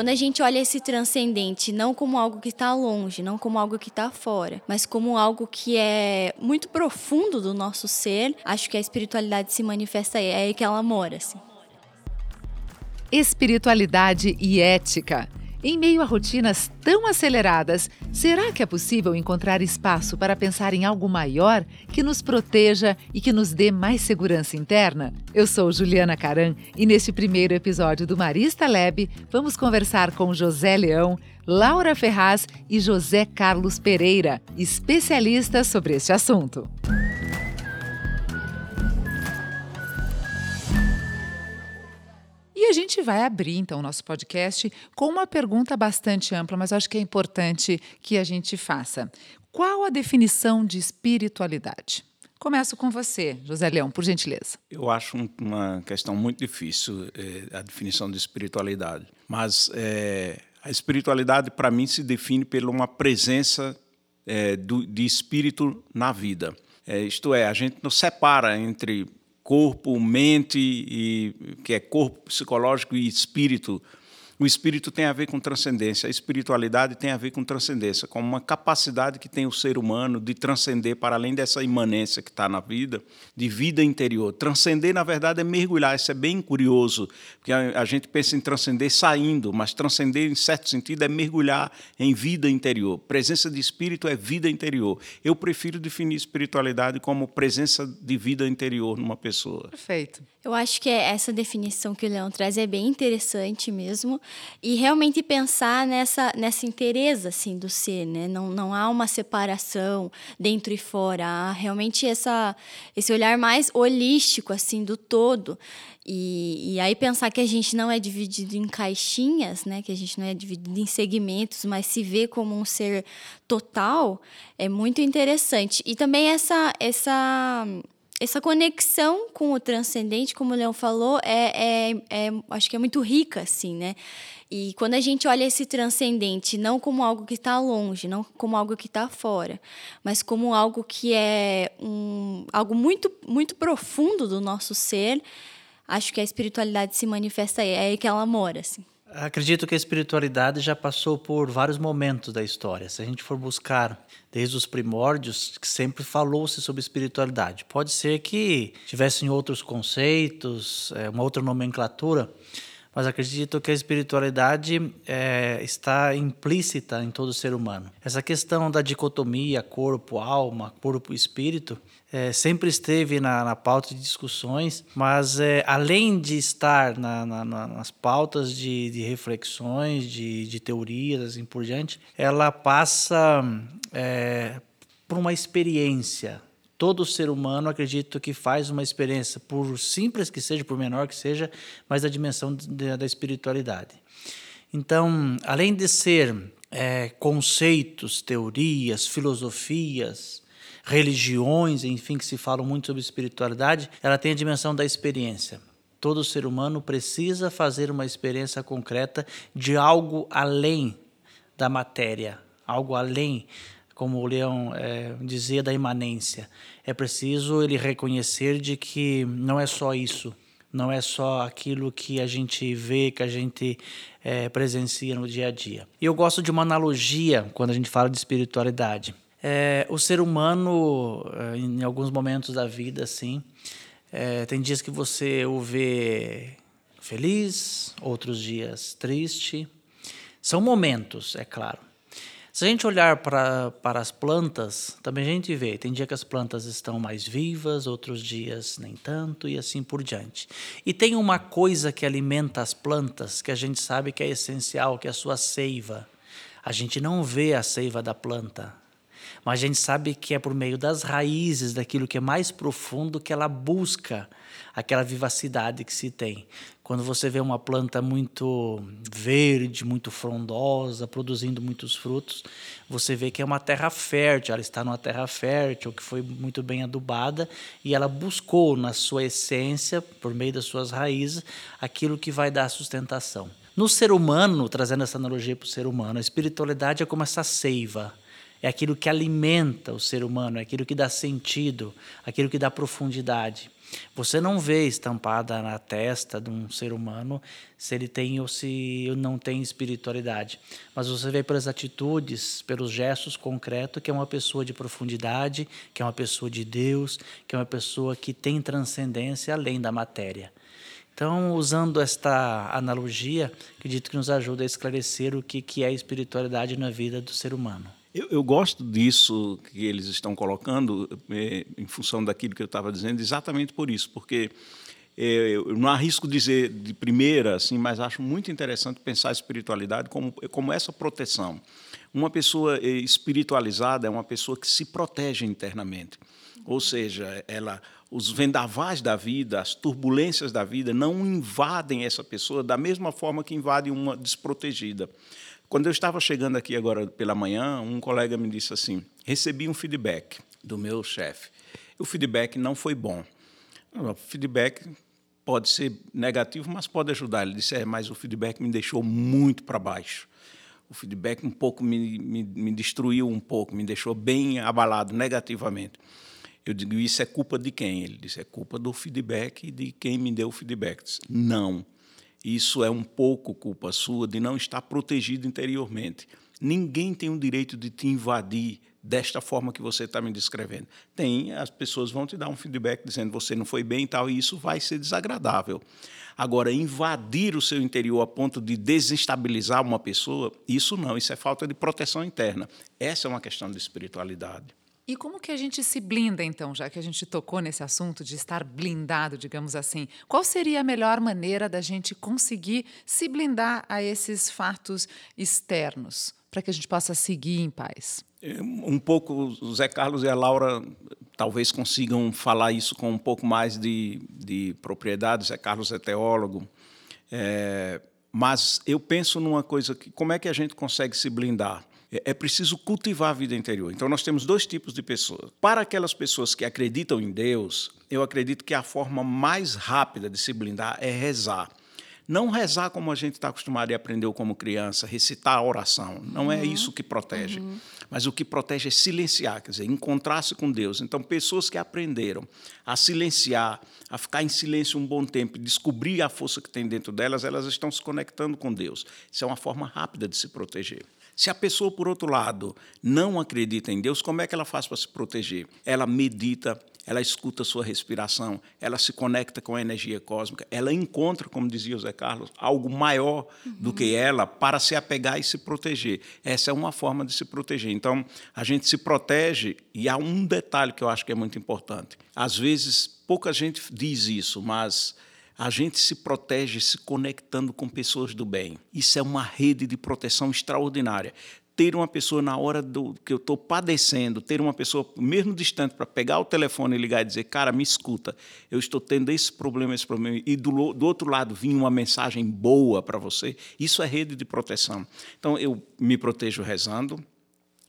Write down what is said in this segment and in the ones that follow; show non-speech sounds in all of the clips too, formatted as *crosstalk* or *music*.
quando a gente olha esse transcendente não como algo que está longe, não como algo que está fora, mas como algo que é muito profundo do nosso ser, acho que a espiritualidade se manifesta aí, é aí que ela mora. Assim. Espiritualidade e ética. Em meio a rotinas tão aceleradas, será que é possível encontrar espaço para pensar em algo maior que nos proteja e que nos dê mais segurança interna? Eu sou Juliana Caran e neste primeiro episódio do Marista Lab vamos conversar com José Leão, Laura Ferraz e José Carlos Pereira, especialistas sobre este assunto. E a gente vai abrir então o nosso podcast com uma pergunta bastante ampla, mas acho que é importante que a gente faça. Qual a definição de espiritualidade? Começo com você, José Leão, por gentileza. Eu acho uma questão muito difícil é, a definição de espiritualidade, mas é, a espiritualidade para mim se define por uma presença é, do, de espírito na vida. isto é, a gente não separa entre corpo, mente, e, que é corpo psicológico e espírito o espírito tem a ver com transcendência, a espiritualidade tem a ver com transcendência, com uma capacidade que tem o ser humano de transcender para além dessa imanência que está na vida, de vida interior. Transcender, na verdade, é mergulhar. Isso é bem curioso, porque a, a gente pensa em transcender saindo, mas transcender, em certo sentido, é mergulhar em vida interior. Presença de espírito é vida interior. Eu prefiro definir espiritualidade como presença de vida interior numa pessoa. Perfeito. Eu acho que essa definição que o Leão traz é bem interessante mesmo e realmente pensar nessa nessa inteireza assim do ser, né? Não, não há uma separação dentro e fora, há realmente essa esse olhar mais holístico assim do todo. E, e aí pensar que a gente não é dividido em caixinhas, né? Que a gente não é dividido em segmentos, mas se vê como um ser total, é muito interessante. E também essa essa essa conexão com o transcendente, como o Leão falou, é, é, é, acho que é muito rica, assim, né? E quando a gente olha esse transcendente não como algo que está longe, não como algo que está fora, mas como algo que é um, algo muito, muito profundo do nosso ser, acho que a espiritualidade se manifesta aí, é aí que ela mora, assim. Acredito que a espiritualidade já passou por vários momentos da história. Se a gente for buscar desde os primórdios, que sempre falou-se sobre espiritualidade. Pode ser que tivessem outros conceitos, é, uma outra nomenclatura, mas acredito que a espiritualidade é, está implícita em todo ser humano. Essa questão da dicotomia corpo-alma, corpo-espírito, é, sempre esteve na, na, pauta de discussões, mas é, além de estar na, na, nas pautas de, de reflexões, de, de, teorias assim por diante, ela passa é, por uma experiência. Todo ser humano, acredito que faz uma experiência, por simples que seja, por menor que seja, mas da dimensão de, da espiritualidade. Então, além de ser é, conceitos, teorias, filosofias, religiões, enfim, que se falam muito sobre espiritualidade, ela tem a dimensão da experiência. Todo ser humano precisa fazer uma experiência concreta de algo além da matéria, algo além, como o Leão é, dizia, da imanência. É preciso ele reconhecer de que não é só isso, não é só aquilo que a gente vê, que a gente é, presencia no dia a dia. E eu gosto de uma analogia quando a gente fala de espiritualidade. É, o ser humano, é, em alguns momentos da vida, assim, é, tem dias que você o vê feliz, outros dias triste. São momentos, é claro. Se a gente olhar para, para as plantas, também a gente vê, tem dia que as plantas estão mais vivas, outros dias nem tanto e assim por diante. E tem uma coisa que alimenta as plantas que a gente sabe que é essencial, que é a sua seiva. A gente não vê a seiva da planta, mas a gente sabe que é por meio das raízes, daquilo que é mais profundo, que ela busca aquela vivacidade que se tem. Quando você vê uma planta muito verde, muito frondosa, produzindo muitos frutos, você vê que é uma terra fértil, ela está numa terra fértil, que foi muito bem adubada, e ela buscou na sua essência, por meio das suas raízes, aquilo que vai dar sustentação. No ser humano, trazendo essa analogia para o ser humano, a espiritualidade é como essa seiva é aquilo que alimenta o ser humano, é aquilo que dá sentido, aquilo que dá profundidade. Você não vê estampada na testa de um ser humano se ele tem ou se não tem espiritualidade, mas você vê pelas atitudes, pelos gestos concretos que é uma pessoa de profundidade, que é uma pessoa de Deus, que é uma pessoa que tem transcendência além da matéria. Então, usando esta analogia, acredito que nos ajuda a esclarecer o que, é espiritualidade na vida do ser humano. Eu, eu gosto disso que eles estão colocando, é, em função daquilo que eu estava dizendo, exatamente por isso, porque é, eu não arrisco dizer de primeira, assim, mas acho muito interessante pensar a espiritualidade como, como essa proteção. Uma pessoa é, espiritualizada é uma pessoa que se protege internamente. Ou seja, ela, os vendavais da vida, as turbulências da vida não invadem essa pessoa da mesma forma que invadem uma desprotegida. Quando eu estava chegando aqui agora pela manhã, um colega me disse assim: recebi um feedback do meu chefe. O feedback não foi bom. O feedback pode ser negativo, mas pode ajudar. Ele disse: é, mas o feedback me deixou muito para baixo. O feedback um pouco me, me, me destruiu um pouco, me deixou bem abalado negativamente. Eu digo, isso é culpa de quem? Ele disse, é culpa do feedback e de quem me deu o feedback. Disse, não, isso é um pouco culpa sua de não estar protegido interiormente. Ninguém tem o direito de te invadir desta forma que você está me descrevendo. Tem, as pessoas vão te dar um feedback dizendo você não foi bem e tal, e isso vai ser desagradável. Agora, invadir o seu interior a ponto de desestabilizar uma pessoa, isso não, isso é falta de proteção interna. Essa é uma questão de espiritualidade. E como que a gente se blinda, então, já que a gente tocou nesse assunto de estar blindado, digamos assim? Qual seria a melhor maneira da gente conseguir se blindar a esses fatos externos, para que a gente possa seguir em paz? É, um pouco, o Zé Carlos e a Laura talvez consigam falar isso com um pouco mais de, de propriedade. Zé Carlos é teólogo. É, mas eu penso numa coisa que como é que a gente consegue se blindar? É, é preciso cultivar a vida interior. Então, nós temos dois tipos de pessoas. Para aquelas pessoas que acreditam em Deus, eu acredito que a forma mais rápida de se blindar é rezar. Não rezar como a gente está acostumado e aprendeu como criança, recitar a oração. Não é uhum. é isso que protege. Uhum. Mas o que protege é silenciar, quer dizer, encontrar-se com Deus. Então, pessoas que aprenderam a silenciar, a ficar em silêncio um bom tempo, descobrir a força que tem dentro delas, elas estão se conectando com Deus. Isso é uma forma rápida de se proteger. Se a pessoa, por outro lado, não acredita em Deus, como é que ela faz para se proteger? Ela medita, ela escuta a sua respiração, ela se conecta com a energia cósmica, ela encontra, como dizia o Zé Carlos, algo maior uhum. do que ela para se apegar e se proteger. Essa é uma forma de se proteger. Então, a gente se protege, e há um detalhe que eu acho que é muito importante. Às vezes, pouca gente diz isso, mas a gente se protege se conectando com pessoas do bem. Isso é uma rede de proteção extraordinária. Ter uma pessoa na hora do que eu estou padecendo, ter uma pessoa mesmo distante para pegar o telefone e ligar e dizer, cara, me escuta, eu estou tendo esse problema, esse problema, e do, do outro lado vir uma mensagem boa para você, isso é rede de proteção. Então eu me protejo rezando,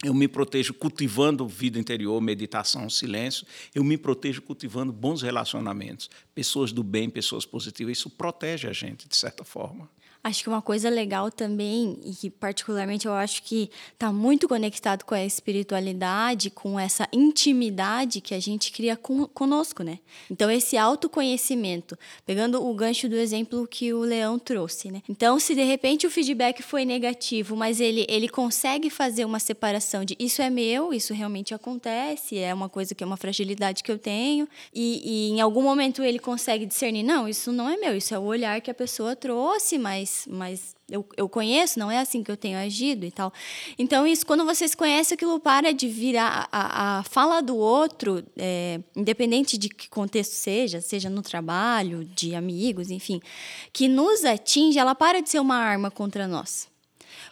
eu me protejo cultivando vida interior, meditação, silêncio. Eu me protejo cultivando bons relacionamentos, pessoas do bem, pessoas positivas. Isso protege a gente, de certa forma. Acho que uma coisa legal também, e que particularmente eu acho que está muito conectado com a espiritualidade, com essa intimidade que a gente cria com, conosco, né? Então, esse autoconhecimento, pegando o gancho do exemplo que o Leão trouxe, né? Então, se de repente o feedback foi negativo, mas ele, ele consegue fazer uma separação de isso é meu, isso realmente acontece, é uma coisa que é uma fragilidade que eu tenho, e, e em algum momento ele consegue discernir, não, isso não é meu, isso é o olhar que a pessoa trouxe, mas mas, mas eu, eu conheço, não é assim que eu tenho agido e tal. Então, isso, quando você se conhece, aquilo para de virar a, a fala do outro, é, independente de que contexto seja, seja no trabalho, de amigos, enfim, que nos atinge, ela para de ser uma arma contra nós.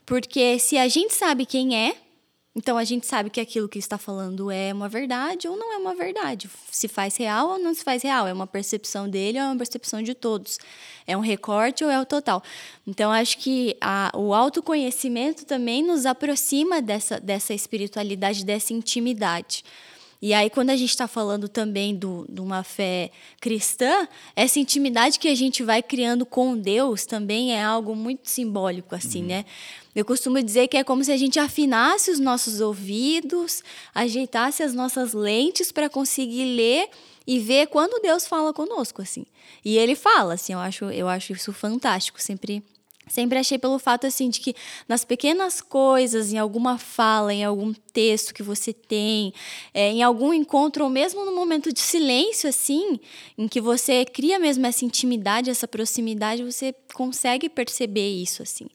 Porque se a gente sabe quem é, então a gente sabe que aquilo que está falando é uma verdade ou não é uma verdade. Se faz real ou não se faz real. É uma percepção dele ou é uma percepção de todos. É um recorte ou é o total. Então acho que a, o autoconhecimento também nos aproxima dessa, dessa espiritualidade, dessa intimidade. E aí, quando a gente está falando também do, de uma fé cristã, essa intimidade que a gente vai criando com Deus também é algo muito simbólico, assim, uhum. né? Eu costumo dizer que é como se a gente afinasse os nossos ouvidos, ajeitasse as nossas lentes para conseguir ler e ver quando Deus fala conosco, assim. E ele fala, assim, eu acho, eu acho isso fantástico, sempre Sempre achei pelo fato assim de que nas pequenas coisas, em alguma fala, em algum texto que você tem, é, em algum encontro ou mesmo no momento de silêncio assim, em que você cria mesmo essa intimidade, essa proximidade, você consegue perceber isso assim.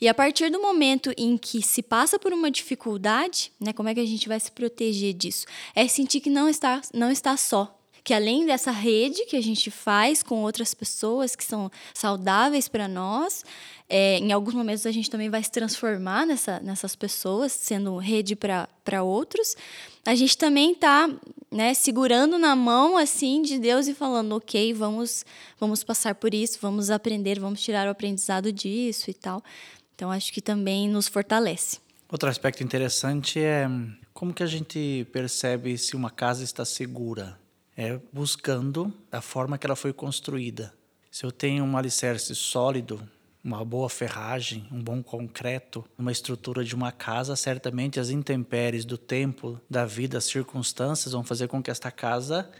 E a partir do momento em que se passa por uma dificuldade, né, como é que a gente vai se proteger disso? É sentir que não está não está só, que além dessa rede que a gente faz com outras pessoas que são saudáveis para nós, é, em alguns momentos a gente também vai se transformar nessa, nessas pessoas, sendo rede para outros. A gente também está né, segurando na mão assim de Deus e falando, ok, vamos, vamos passar por isso, vamos aprender, vamos tirar o aprendizado disso e tal. Então acho que também nos fortalece. Outro aspecto interessante é como que a gente percebe se uma casa está segura é buscando a forma que ela foi construída. Se eu tenho um alicerce sólido, uma boa ferragem, um bom concreto, uma estrutura de uma casa, certamente as intempéries do tempo, da vida, as circunstâncias vão fazer com que esta casa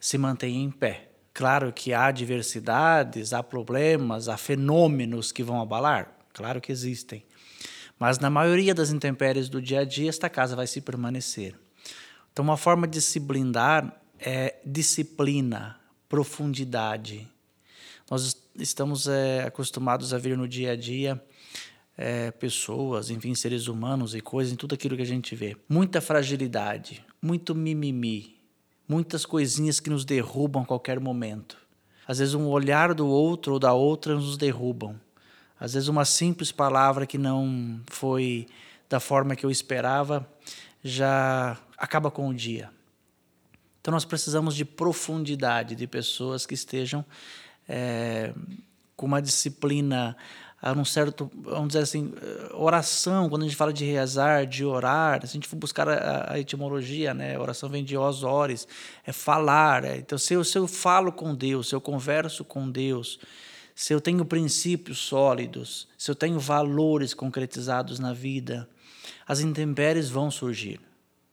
se mantenha em pé. Claro que há diversidades, há problemas, há fenômenos que vão abalar, claro que existem. Mas na maioria das intempéries do dia a dia, esta casa vai se permanecer. Então, uma forma de se blindar é disciplina, profundidade. Nós estamos é, acostumados a ver no dia a dia é, pessoas, enfim, seres humanos e coisas, em tudo aquilo que a gente vê. Muita fragilidade, muito mimimi, muitas coisinhas que nos derrubam a qualquer momento. Às vezes, um olhar do outro ou da outra nos derrubam. Às vezes, uma simples palavra que não foi da forma que eu esperava já acaba com o dia. Então nós precisamos de profundidade, de pessoas que estejam é, com uma disciplina, a um certo, vamos dizer assim, oração, quando a gente fala de rezar, de orar, se a gente for buscar a, a etimologia, né, oração vem de os ores, é falar, é, então se eu, se eu falo com Deus, se eu converso com Deus, se eu tenho princípios sólidos, se eu tenho valores concretizados na vida, as intempéries vão surgir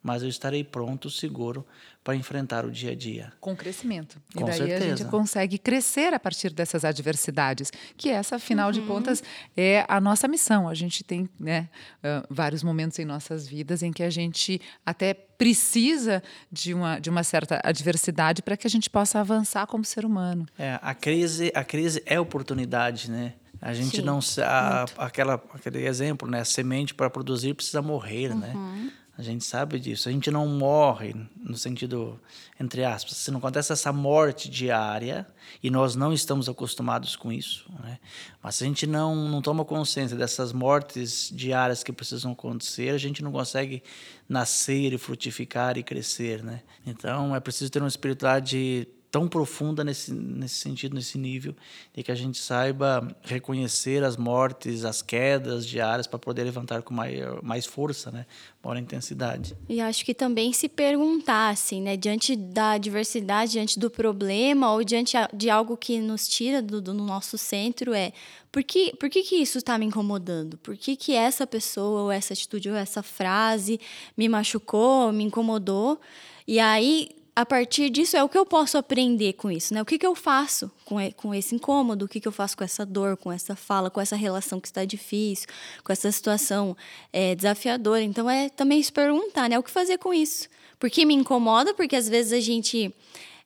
mas eu estarei pronto, seguro para enfrentar o dia a dia. Com crescimento. Com e daí certeza. a gente consegue crescer a partir dessas adversidades, que essa, afinal uhum. de contas, é a nossa missão. A gente tem né, uh, vários momentos em nossas vidas em que a gente até precisa de uma, de uma certa adversidade para que a gente possa avançar como ser humano. É, a crise, a crise é oportunidade, né? A gente Sim, não a, aquela aquele exemplo, né? A semente para produzir precisa morrer, né? uhum. né? A gente sabe disso. A gente não morre no sentido entre aspas. Se não acontece essa morte diária e nós não estamos acostumados com isso, né? Mas se a gente não não toma consciência dessas mortes diárias que precisam acontecer, a gente não consegue nascer e frutificar e crescer, né? Então é preciso ter uma espiritualidade tão profunda nesse, nesse sentido, nesse nível, de que a gente saiba reconhecer as mortes, as quedas diárias para poder levantar com maior, mais força, né? maior intensidade. E acho que também se perguntar, assim, né? diante da adversidade, diante do problema ou diante de algo que nos tira do, do nosso centro, é por que, por que, que isso está me incomodando? Por que, que essa pessoa, ou essa atitude, ou essa frase me machucou, me incomodou? E aí a partir disso é o que eu posso aprender com isso, né? O que, que eu faço com, com esse incômodo, o que, que eu faço com essa dor, com essa fala, com essa relação que está difícil, com essa situação é, desafiadora. Então é também se perguntar, né? O que fazer com isso? Por que me incomoda? Porque às vezes a gente.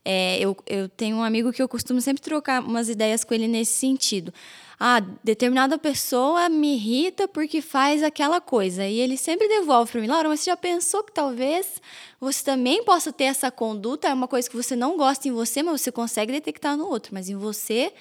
É, eu, eu tenho um amigo que eu costumo sempre trocar umas ideias com ele nesse sentido ah, determinada pessoa me irrita porque faz aquela coisa. E ele sempre devolve para mim, Laura, mas você já pensou que talvez você também possa ter essa conduta? É uma coisa que você não gosta em você, mas você consegue detectar no outro. Mas em você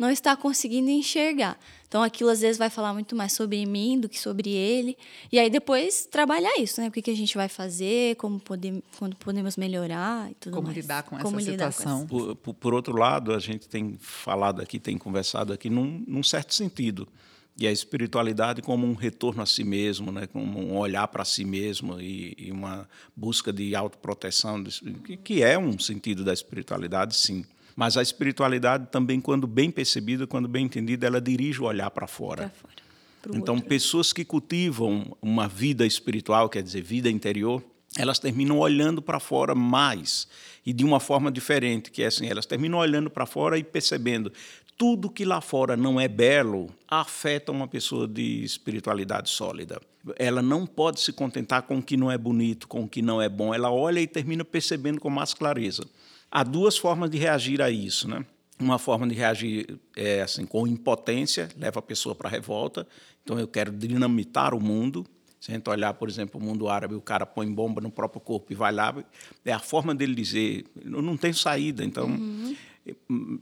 não está conseguindo enxergar. Então aquilo às vezes vai falar muito mais sobre mim do que sobre ele. E aí depois trabalhar isso, né? O que, que a gente vai fazer, como, poder, quando podemos melhorar e tudo como mais. Lidar com como essa lidar situação. Com essa... Por, por, outro lado, a gente tem falado aqui, tem conversado aqui num, num certo sentido. e a espiritualidade como um retorno a si mesmo, né? como um olhar para si mesmo e, e, uma busca de autoproteção, que, que é um sentido da espiritualidade, sim. Mas a espiritualidade também, quando bem percebida, quando bem entendida, ela dirige o olhar para fora. fora então, outro. pessoas que cultivam uma vida espiritual, quer dizer, vida interior, elas terminam olhando para fora mais e de uma forma diferente, que é assim, elas terminam olhando para fora e percebendo tudo que lá fora não é belo afeta uma pessoa de espiritualidade sólida. Ela não pode se contentar com o que não é bonito, com o que não é bom. Ela olha e termina percebendo com mais clareza. Há duas formas de reagir a isso, né? Uma forma de reagir é assim com impotência, leva a pessoa para a revolta. Então eu quero dinamitar o mundo. Se a gente olhar, por exemplo, o mundo árabe, o cara põe bomba no próprio corpo e vai lá, é a forma dele dizer, não tem saída. Então, uhum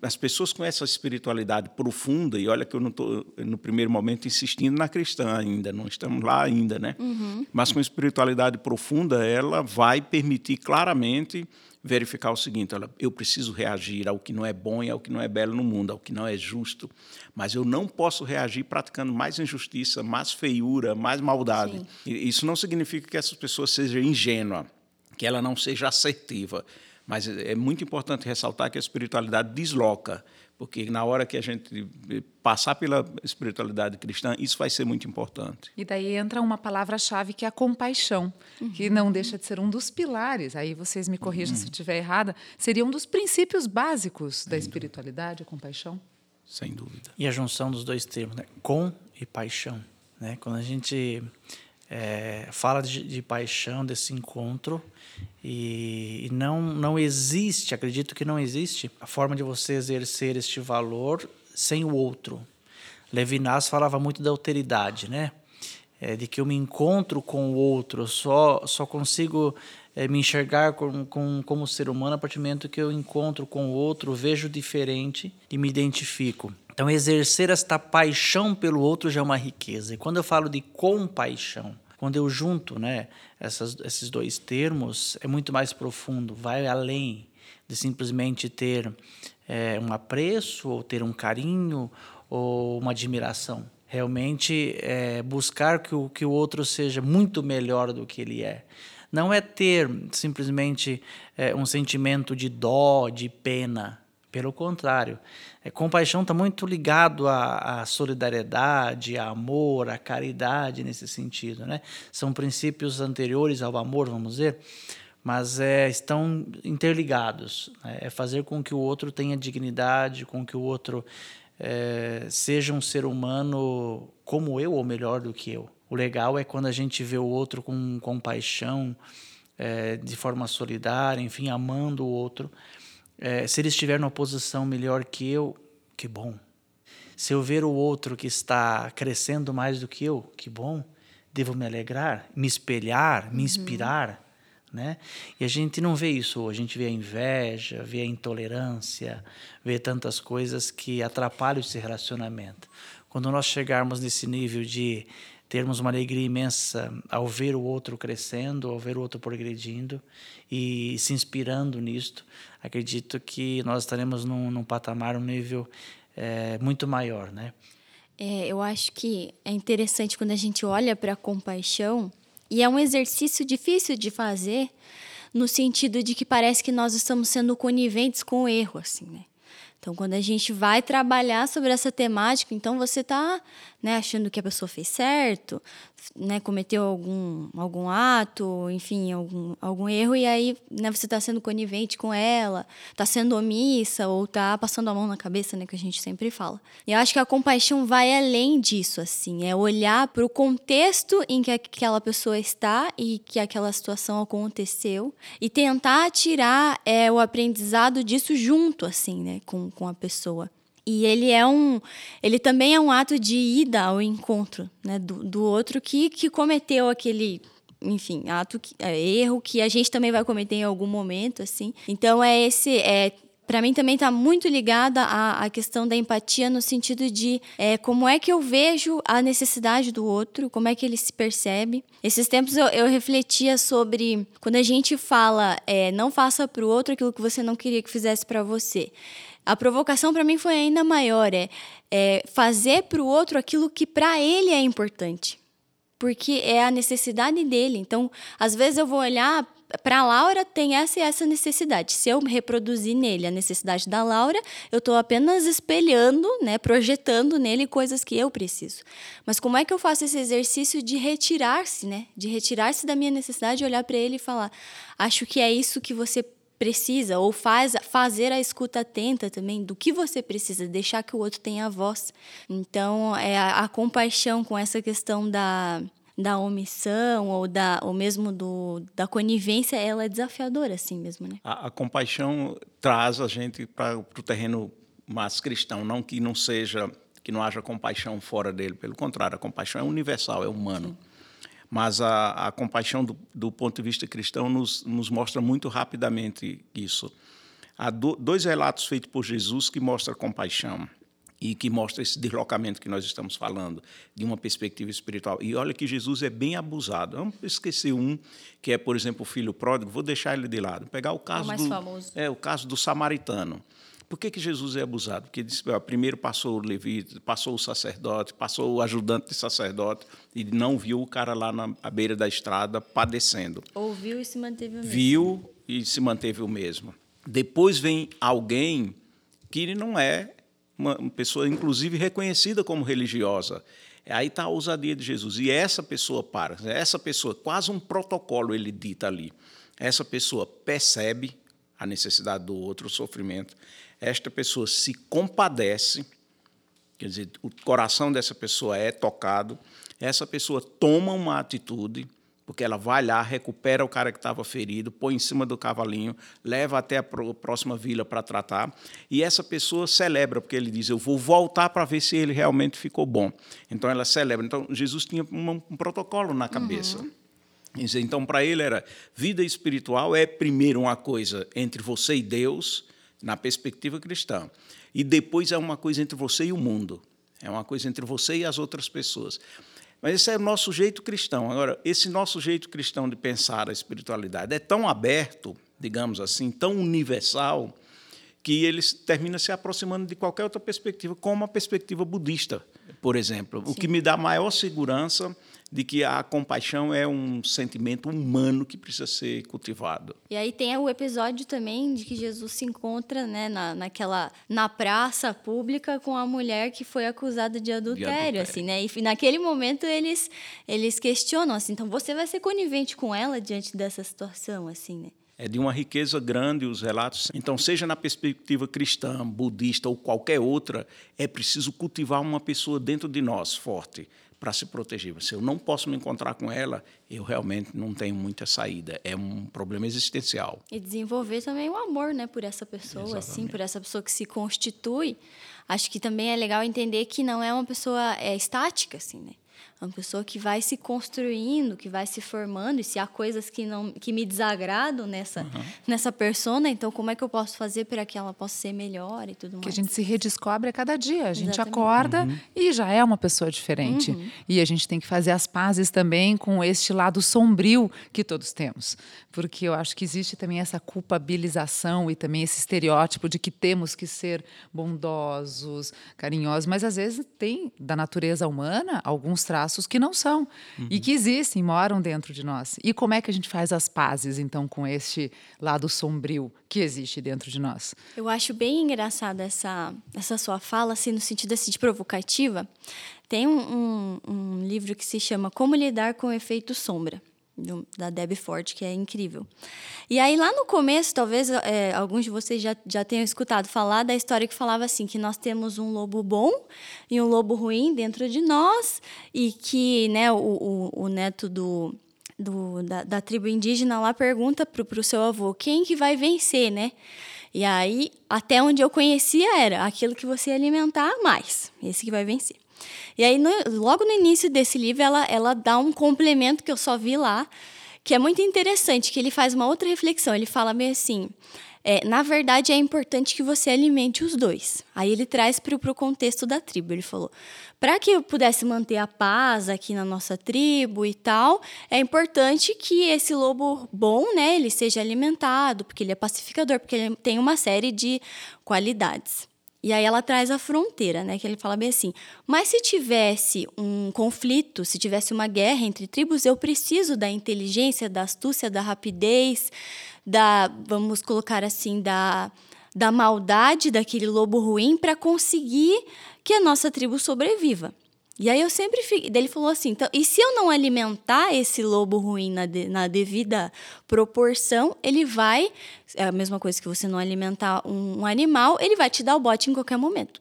as pessoas com essa espiritualidade profunda, e olha que eu não estou, no primeiro momento, insistindo na cristã ainda, não estamos lá ainda, né? Uhum. Mas com espiritualidade profunda, ela vai permitir claramente verificar o seguinte: olha, eu preciso reagir ao que não é bom e ao que não é belo no mundo, ao que não é justo, mas eu não posso reagir praticando mais injustiça, mais feiura, mais maldade. Isso não significa que essa pessoa seja ingênua, que ela não seja assertiva mas é muito importante ressaltar que a espiritualidade desloca, porque na hora que a gente passar pela espiritualidade cristã, isso vai ser muito importante. E daí entra uma palavra-chave que é a compaixão, uhum. que não deixa de ser um dos pilares, aí vocês me corrijam uhum. se eu estiver errada, seria um dos princípios básicos da espiritualidade, a compaixão? Sem dúvida. E a junção dos dois termos, né? com e paixão. Né? Quando a gente é, fala de, de, paixão, desse encontro, e, e, não, não existe, acredito que não existe, a forma de você exercer este valor sem o outro. Levinas falava muito da alteridade, né? É, de que eu me encontro com o outro, só, só consigo é, me enxergar com, com, como ser humano a partir do momento que eu encontro com o outro, vejo diferente e me identifico. Então, exercer esta paixão pelo outro já é uma riqueza. E quando eu falo de compaixão, quando eu junto né, essas, esses dois termos, é muito mais profundo, vai além de simplesmente ter é, um apreço, ou ter um carinho, ou uma admiração. Realmente é buscar que o, que o outro seja muito melhor do que ele é. Não é ter simplesmente é, um sentimento de dó, de pena, pelo contrário, é, compaixão está muito ligado à, à, solidariedade, a amor, à caridade nesse sentido. Né? São princípios anteriores ao amor, vamos dizer, mas é, estão interligados. Né? É fazer com que o outro tenha dignidade, com que o outro é, seja um ser humano como eu ou melhor do que eu. O legal é quando a gente vê o outro com compaixão, é, de forma solidária, enfim, amando o outro. É, se ele estiver numa posição melhor que eu, que bom. Se eu ver o outro que está crescendo mais do que eu, que bom. Devo me alegrar, me espelhar, me uhum. inspirar. Né? E a gente não vê isso hoje, a gente vê a inveja, vê a intolerância, vê tantas coisas que atrapalham esse relacionamento. Quando nós chegarmos nesse nível de termos uma alegria imensa ao ver o outro crescendo, ao ver o outro progredindo e se inspirando nisto, acredito que nós estaremos num, num patamar, um nível é, muito maior, né? É, eu acho que é interessante quando a gente olha para a compaixão e é um exercício difícil de fazer no sentido de que parece que nós estamos sendo coniventes com o erro, assim, né? Então, quando a gente vai trabalhar sobre essa temática, então você está né, achando que a pessoa fez certo, né, cometeu algum, algum ato, enfim, algum, algum erro, e aí né, você está sendo conivente com ela, está sendo omissa ou está passando a mão na cabeça, né, que a gente sempre fala. E eu acho que a compaixão vai além disso, assim, é olhar para o contexto em que aquela pessoa está e que aquela situação aconteceu e tentar tirar é, o aprendizado disso junto, assim, né, com, com a pessoa. E ele é um. Ele também é um ato de ida ao encontro né, do, do outro que, que cometeu aquele enfim, ato é, erro que a gente também vai cometer em algum momento, assim. Então é esse é para mim também está muito ligada à, à, questão da empatia no sentido de é, como é que eu vejo a necessidade do outro, como é que ele se percebe. Esses tempos eu, eu refletia sobre quando a gente fala é, não faça para o outro aquilo que você não queria que fizesse para você. A provocação para mim foi ainda maior, é, é fazer para o outro aquilo que para ele é importante porque é a necessidade dele. Então, às vezes eu vou olhar para a Laura tem essa e essa necessidade. Se eu reproduzir nele a necessidade da Laura, eu estou apenas espelhando, né, projetando nele coisas que eu preciso. Mas como é que eu faço esse exercício de retirar-se, né, de retirar-se da minha necessidade, olhar para ele e falar: acho que é isso que você precisa ou faz fazer a escuta atenta também do que você precisa deixar que o outro tenha a voz então é a, a compaixão com essa questão da da omissão ou da ou mesmo do, da conivência, ela é desafiadora assim mesmo, né? A, a compaixão traz a gente para o terreno mais cristão, não que não seja que não haja compaixão fora dele, pelo contrário, a compaixão é universal, é humano. Sim. Mas a, a compaixão do, do, ponto de vista cristão nos, nos mostra muito rapidamente isso. Há do, dois relatos feitos por Jesus que mostram compaixão e que mostra esse deslocamento que nós estamos falando, de uma perspectiva espiritual. E olha que Jesus é bem abusado. Vamos esquecer um, que é, por exemplo, o filho pródigo, vou deixar ele de lado. Pegar o caso o mais do famoso. É, o caso do samaritano. Por que, que Jesus é abusado? Porque disse, ó, primeiro passou o levita, passou o sacerdote, passou o ajudante de sacerdote e não viu o cara lá na beira da estrada padecendo. Ouviu e se manteve o mesmo. Viu e se manteve o mesmo. Depois vem alguém que não é uma pessoa, inclusive, reconhecida como religiosa. Aí está a ousadia de Jesus. E essa pessoa para, essa pessoa, quase um protocolo ele dita ali. Essa pessoa percebe a necessidade do outro, o sofrimento. Esta pessoa se compadece, quer dizer, o coração dessa pessoa é tocado. Essa pessoa toma uma atitude porque ela vai lá, recupera o cara que estava ferido, põe em cima do cavalinho, leva até a próxima vila para tratar, e essa pessoa celebra, porque ele diz: Eu vou voltar para ver se ele realmente ficou bom. Então ela celebra. Então Jesus tinha um, um protocolo na cabeça. Uhum. Então, para ele era vida espiritual é primeiro uma coisa entre você e Deus, na perspectiva cristã, e depois é uma coisa entre você e o mundo. É uma coisa entre você e as outras pessoas. Mas esse é o nosso jeito cristão. Agora, esse nosso jeito cristão de pensar a espiritualidade é tão aberto, digamos assim, tão universal, que ele termina se aproximando de qualquer outra perspectiva, como a perspectiva budista, por exemplo. Sim. O que me dá maior segurança de que a compaixão é um sentimento humano que precisa ser cultivado. E aí tem o episódio também de que Jesus se encontra né, na, naquela na praça pública com a mulher que foi acusada de adultério, de adultério. assim, né? E naquele momento eles eles questionam assim, então você vai ser conivente com ela diante dessa situação, assim, né? é de uma riqueza grande os relatos. Então, seja na perspectiva cristã, budista ou qualquer outra, é preciso cultivar uma pessoa dentro de nós forte para se proteger. Se eu não posso me encontrar com ela, eu realmente não tenho muita saída. É um problema existencial. E desenvolver também o amor, né, por essa pessoa, Exatamente. assim, por essa pessoa que se constitui. Acho que também é legal entender que não é uma pessoa é, estática, assim, né? É uma pessoa que vai se construindo, que vai se formando, e se há coisas que não que me desagradam nessa uhum. nessa persona, então como é que eu posso fazer para que ela possa ser melhor e tudo mais? Que a gente se redescobre a cada dia. A gente Exatamente. acorda uhum. e já é uma pessoa diferente. Uhum. E a gente tem que fazer as pazes também com este lado sombrio que todos temos. Porque eu acho que existe também essa culpabilização e também esse estereótipo de que temos que ser bondosos, carinhosos, mas às vezes tem da natureza humana alguns traços que não são uhum. e que existem, moram dentro de nós. E como é que a gente faz as pazes, então, com este lado sombrio que existe dentro de nós? Eu acho bem engraçada essa, essa sua fala, assim, no sentido assim, de provocativa. Tem um, um, um livro que se chama Como Lidar com o Efeito Sombra da Debbie Ford, que é incrível. E aí, lá no começo, talvez é, alguns de vocês já, já tenham escutado falar da história que falava assim: que nós temos um lobo bom e um lobo ruim dentro de nós, e que né, o, o, o neto do, do, da, da, tribo indígena lá pergunta para o seu avô quem que vai vencer, né? E aí, até onde eu conhecia era aquilo que você alimentar mais, esse que vai vencer. E aí, no, logo no início desse livro, ela, ela dá um complemento que eu só vi lá, que é muito interessante, que ele faz uma outra reflexão. Ele fala meio assim: é, na verdade, é importante que você alimente os dois. Aí ele traz para o contexto da tribo. Ele falou: para que eu pudesse manter a paz aqui na nossa tribo e tal, é importante que esse lobo bom, né, ele seja alimentado, porque ele é pacificador, porque ele tem uma série de qualidades. E aí ela traz a fronteira, né? Que ele fala bem assim: mas se tivesse um conflito, se tivesse uma guerra entre tribos, eu preciso da inteligência, da astúcia, da rapidez, da, vamos colocar assim, da, da maldade daquele lobo ruim para conseguir que a nossa tribo sobreviva. E aí eu sempre fiquei. Ele falou assim: então, e se eu não alimentar esse lobo ruim na, de, na devida proporção, ele vai. É a mesma coisa que você não alimentar um, um animal, ele vai te dar o bote em qualquer momento.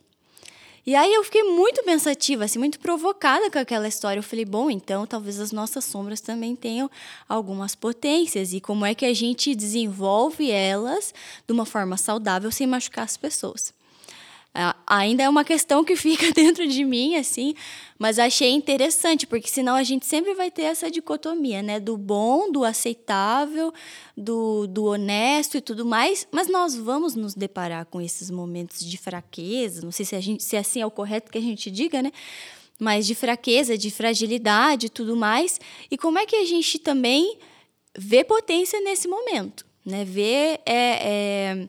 E aí eu fiquei muito pensativa, assim, muito provocada com aquela história. Eu falei, bom, então talvez as nossas sombras também tenham algumas potências e como é que a gente desenvolve elas de uma forma saudável sem machucar as pessoas ainda é uma questão que fica *laughs* dentro de mim, assim, mas achei interessante, porque senão a gente sempre vai ter essa dicotomia, né? Do bom, do aceitável, do, do honesto e tudo mais, mas nós vamos nos deparar com esses momentos de fraqueza, não sei se, a gente, se assim é o correto que a gente diga, né? Mas de fraqueza, de fragilidade e tudo mais. E como é que a gente também vê potência nesse momento, né? Vê. É, é,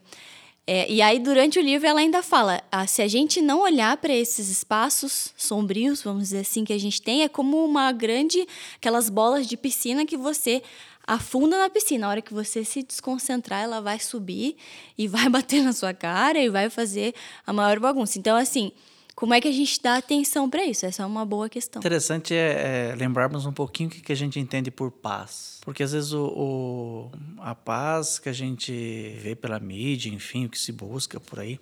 é, e aí, durante o livro, ela ainda fala: ah, se a gente não olhar para esses espaços sombrios, vamos dizer assim, que a gente tem, é como uma grande. aquelas bolas de piscina que você afunda na piscina. A hora que você se desconcentrar, ela vai subir e vai *laughs* bater na sua cara e vai fazer a maior bagunça. Então, assim. Como é que a gente dá atenção para isso? Essa é uma boa questão. Interessante é, é lembrarmos um pouquinho o que, a gente entende por paz. Porque às vezes o, o, a paz que a gente vê pela mídia, enfim, o que se busca por aí,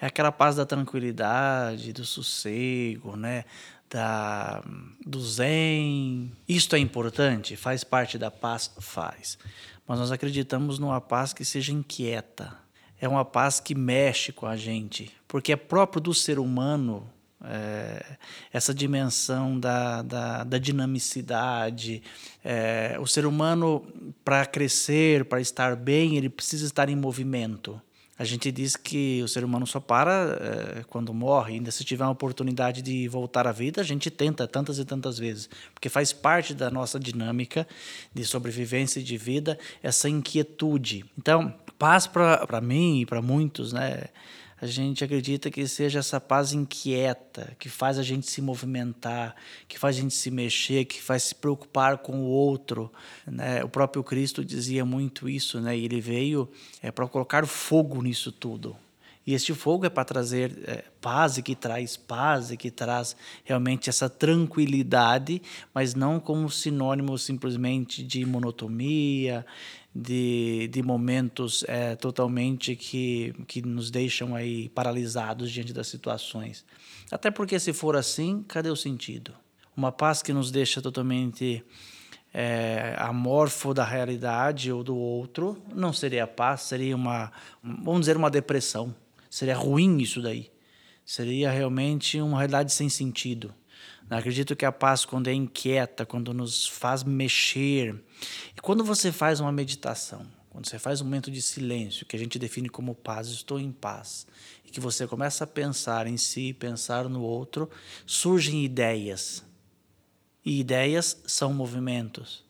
é aquela paz da tranquilidade, do sossego, né? Da, do zen. Isto é importante? Faz parte da paz? Faz. Mas nós acreditamos numa paz que seja inquieta é uma paz que mexe com a gente, porque é próprio do ser humano é, essa dimensão da, da, da dinamicidade. É, o ser humano, para crescer, para estar bem, ele precisa estar em movimento. A gente diz que o ser humano só para é, quando morre. Ainda se tiver uma oportunidade de voltar à vida, a gente tenta tantas e tantas vezes, porque faz parte da nossa dinâmica de sobrevivência e de vida essa inquietude. Então, paz para mim e para muitos, né? A gente acredita que seja essa paz inquieta, que faz a gente se movimentar, que faz a gente se mexer, que faz se preocupar com o outro. Né? O próprio Cristo dizia muito isso, né? E ele veio é, para colocar fogo nisso tudo. E este fogo é para trazer é, paz e que traz paz e que traz realmente essa tranquilidade, mas não como sinônimo simplesmente de monotonia, de, de momentos é, totalmente que, que nos deixam aí paralisados diante das situações. Até porque, se for assim, cadê o sentido? Uma paz que nos deixa totalmente é, amorfo da realidade ou do outro não seria paz, seria uma, vamos dizer, uma depressão. Seria ruim isso daí. Seria realmente uma realidade sem sentido. Acredito que a paz, quando é inquieta, quando nos faz mexer, e quando você faz uma meditação, quando você faz um momento de silêncio, que a gente define como paz, estou em paz, e que você começa a pensar em si, pensar no outro, surgem ideias. E ideias são movimentos.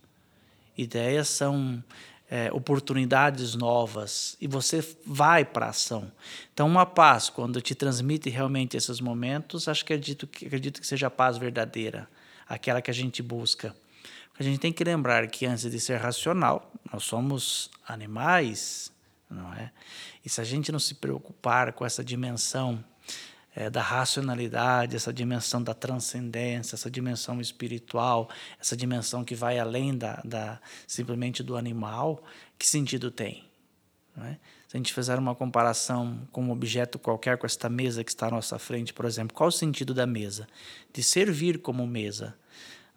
Ideias são é, oportunidades novas e você vai para a ação. Então, uma paz, quando te transmite realmente esses momentos, acho que acredito, que acredito que seja a paz verdadeira, aquela que a gente busca. A gente tem que lembrar que antes de ser racional, nós somos animais, não é? E se a gente não se preocupar com essa dimensão é, da racionalidade, essa dimensão da transcendência, essa dimensão espiritual, essa dimensão que vai além da, da simplesmente do animal, que sentido tem? É? Se a gente fizer uma comparação com um objeto qualquer, com esta mesa que está à nossa frente, por exemplo, qual o sentido da mesa? De servir como mesa.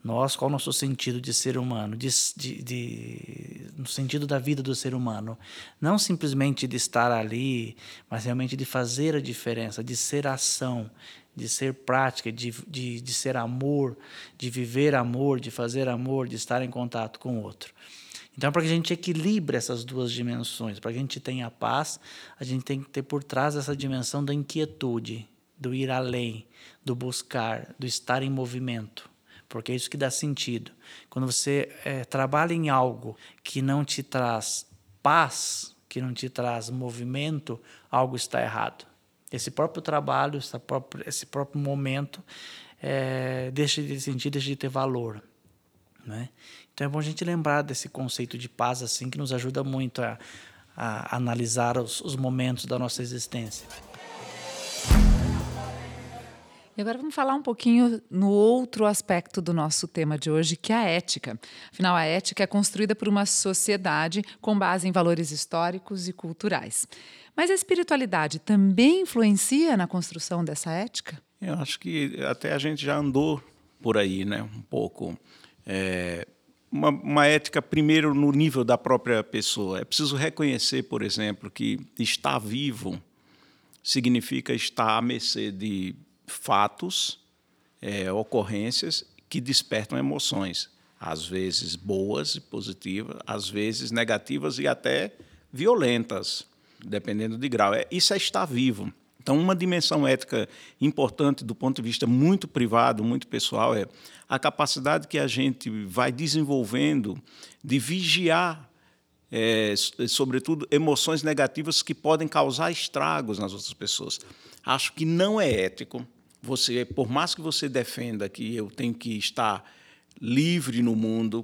Nós, qual o nosso sentido de ser humano, de, de, de, no sentido da vida do ser humano? Não simplesmente de estar ali, mas realmente de fazer a diferença, de ser ação, de ser prática, de, de, de ser amor, de viver amor, de fazer amor, de estar em contato com o outro. Então, para que a gente equilibre essas duas dimensões, para que a gente tenha paz, a gente tem que ter por trás essa dimensão da inquietude, do ir além, do buscar, do estar em movimento, porque é isso que dá sentido. Quando você é, trabalha em algo que não te traz paz, que não te traz movimento, algo está errado. Esse próprio trabalho, esse próprio, esse próprio momento, é, deixa de ter sentido, deixa de ter valor. Né? Então é bom a gente lembrar desse conceito de paz assim que nos ajuda muito a, a analisar os, os momentos da nossa existência. E agora vamos falar um pouquinho no outro aspecto do nosso tema de hoje, que é a ética. Afinal, a ética é construída por uma sociedade com base em valores históricos e culturais. Mas a espiritualidade também influencia na construção dessa ética? Eu acho que até a gente já andou por aí, né? Um pouco. É, uma, uma, ética, primeiro, no nível da própria pessoa. É preciso reconhecer, por exemplo, que estar vivo significa estar à mercê de fatos, é, ocorrências que despertam emoções, às vezes boas e positivas, às vezes negativas e até violentas, dependendo de grau. É, isso é estar vivo. Então, uma dimensão ética importante do ponto de vista muito privado, muito pessoal, é a capacidade que a gente vai desenvolvendo de vigiar, é, sobretudo, emoções negativas que podem causar estragos nas outras pessoas. Acho que não é ético você, por mais que você defenda que eu tenho que estar livre no mundo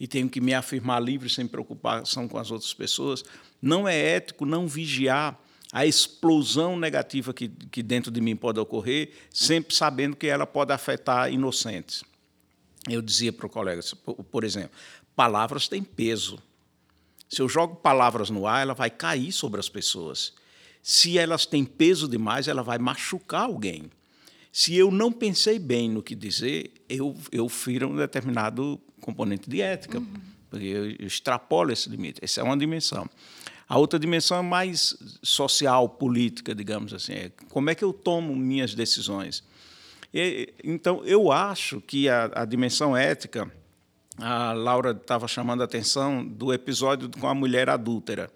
e tenho que me afirmar livre sem preocupação com as outras pessoas, não é ético não vigiar a explosão negativa que, que dentro de mim pode ocorrer, sempre sabendo que ela pode afetar inocentes. Eu dizia para o colega, por exemplo, palavras têm peso. Se eu jogo palavras no ar, ela vai cair sobre as pessoas. Se elas têm peso demais, ela vai machucar alguém. Se eu não pensei bem no que dizer, eu, eu firo um determinado componente de ética, uhum. porque eu, extrapolo esse limite. Essa é uma dimensão. A outra dimensão é mais social, política, digamos assim. É como é que eu tomo minhas decisões? E, então, eu acho que a, a dimensão ética, a Laura estava chamando a atenção do episódio com a mulher adúltera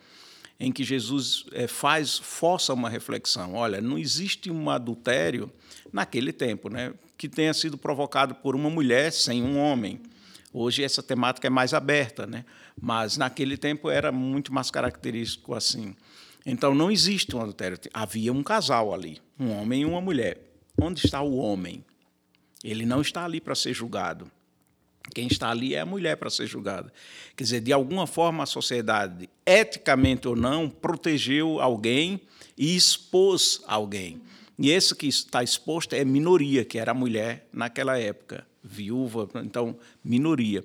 em que Jesus é, faz, força uma reflexão. Olha, não existe um adultério naquele tempo, né, que tenha sido provocado por uma mulher sem um homem. Hoje essa temática é mais aberta, né? mas naquele tempo era muito mais característico assim. Então não existe um adultério. Havia um casal ali, um homem e uma mulher. Onde está o homem? Ele não está ali para ser julgado. Quem está ali é a mulher para ser julgada. Quer dizer, de alguma forma a sociedade, eticamente ou não, protegeu alguém e expôs alguém. E esse que está exposto é minoria, que era a mulher naquela época, viúva, então minoria.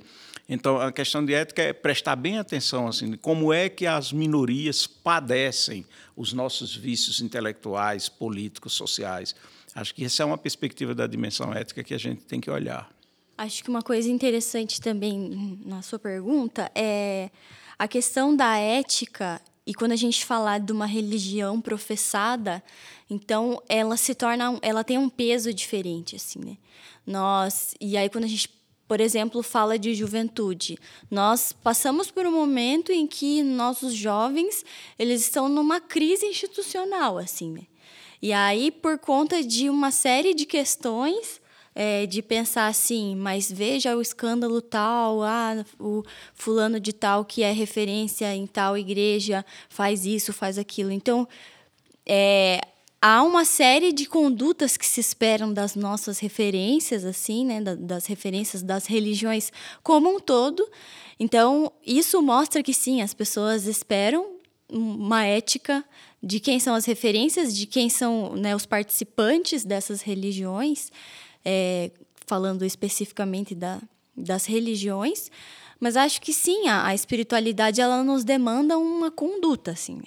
Então a questão de ética é prestar bem atenção assim, como é que as minorias padecem os nossos vícios intelectuais, políticos, sociais. Acho que essa é uma perspectiva da dimensão ética que a gente tem que olhar. Acho que uma coisa interessante também na sua pergunta é a questão da ética e quando a gente falar de uma religião professada, então ela se torna, ela tem um peso diferente assim, né? Nós e aí quando a gente por exemplo, fala de juventude. Nós passamos por um momento em que nossos jovens eles estão numa crise institucional, assim, né? E aí, por conta de uma série de questões, é, de pensar assim, mas veja o escândalo tal, ah, o fulano de tal que é referência em tal igreja faz isso, faz aquilo. Então, é, há uma série de condutas que se esperam das nossas referências, assim, né, das referências das religiões como um todo. Então, isso mostra que sim, as pessoas esperam uma ética de quem são as referências, de quem são né, os participantes dessas religiões é, falando especificamente da, das religiões, mas acho que sim, a, a, espiritualidade ela nos demanda uma conduta, assim,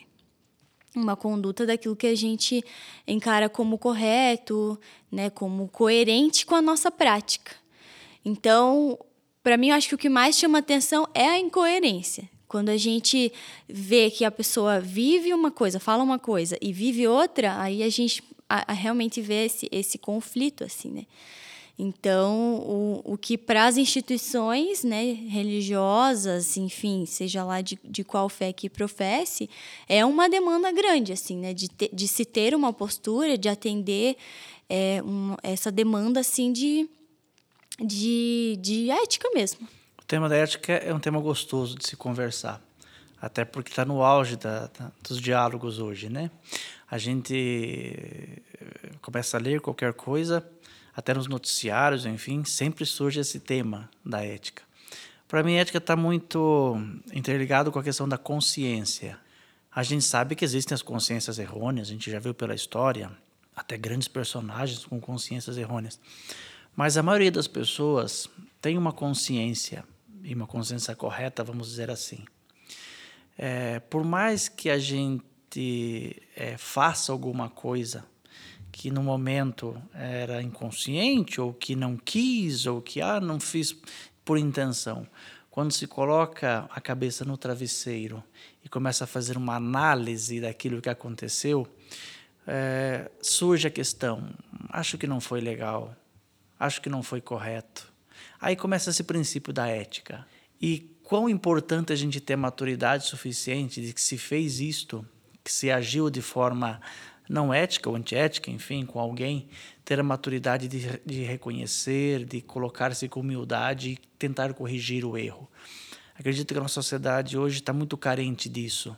uma conduta daquilo que a gente encara como correto, né, como coerente com a nossa prática. Então, para mim, eu acho que o que mais chama atenção é a incoerência. Quando a gente vê que a pessoa vive uma coisa, fala uma coisa e vive outra, aí a gente a, a realmente ver esse, esse conflito, assim, né? Então, o, o que para as instituições né, religiosas, enfim, seja lá de, de qual fé que professe, é uma demanda grande, assim, né, de, te, de se ter uma postura, de atender é, um, essa demanda assim, de, de, de ética mesmo. O tema da ética é um tema gostoso de se conversar, até porque está no auge da, da, dos diálogos hoje, né? A gente começa a ler qualquer coisa até nos noticiários, enfim, sempre surge esse tema da ética. Para mim, a ética está muito interligado com a questão da consciência. A gente sabe que existem as consciências errôneas, a gente já viu pela história, até grandes personagens com consciências errôneas. Mas a maioria das pessoas tem uma consciência, e uma consciência correta, vamos dizer assim. É, por mais que a gente é, faça alguma coisa que no momento era inconsciente ou que não quis ou que ah não fiz por intenção. Quando se coloca a cabeça no travesseiro e começa a fazer uma análise daquilo que aconteceu, é, surge a questão: acho que não foi legal, acho que não foi correto. Aí começa esse princípio da ética. E quão importante a gente ter maturidade suficiente de que se fez isto, que se agiu de forma não ética ou antiética, enfim, com alguém, ter a maturidade de, de reconhecer, de colocar-se com humildade e tentar corrigir o erro. Acredito que a nossa sociedade hoje está muito carente disso,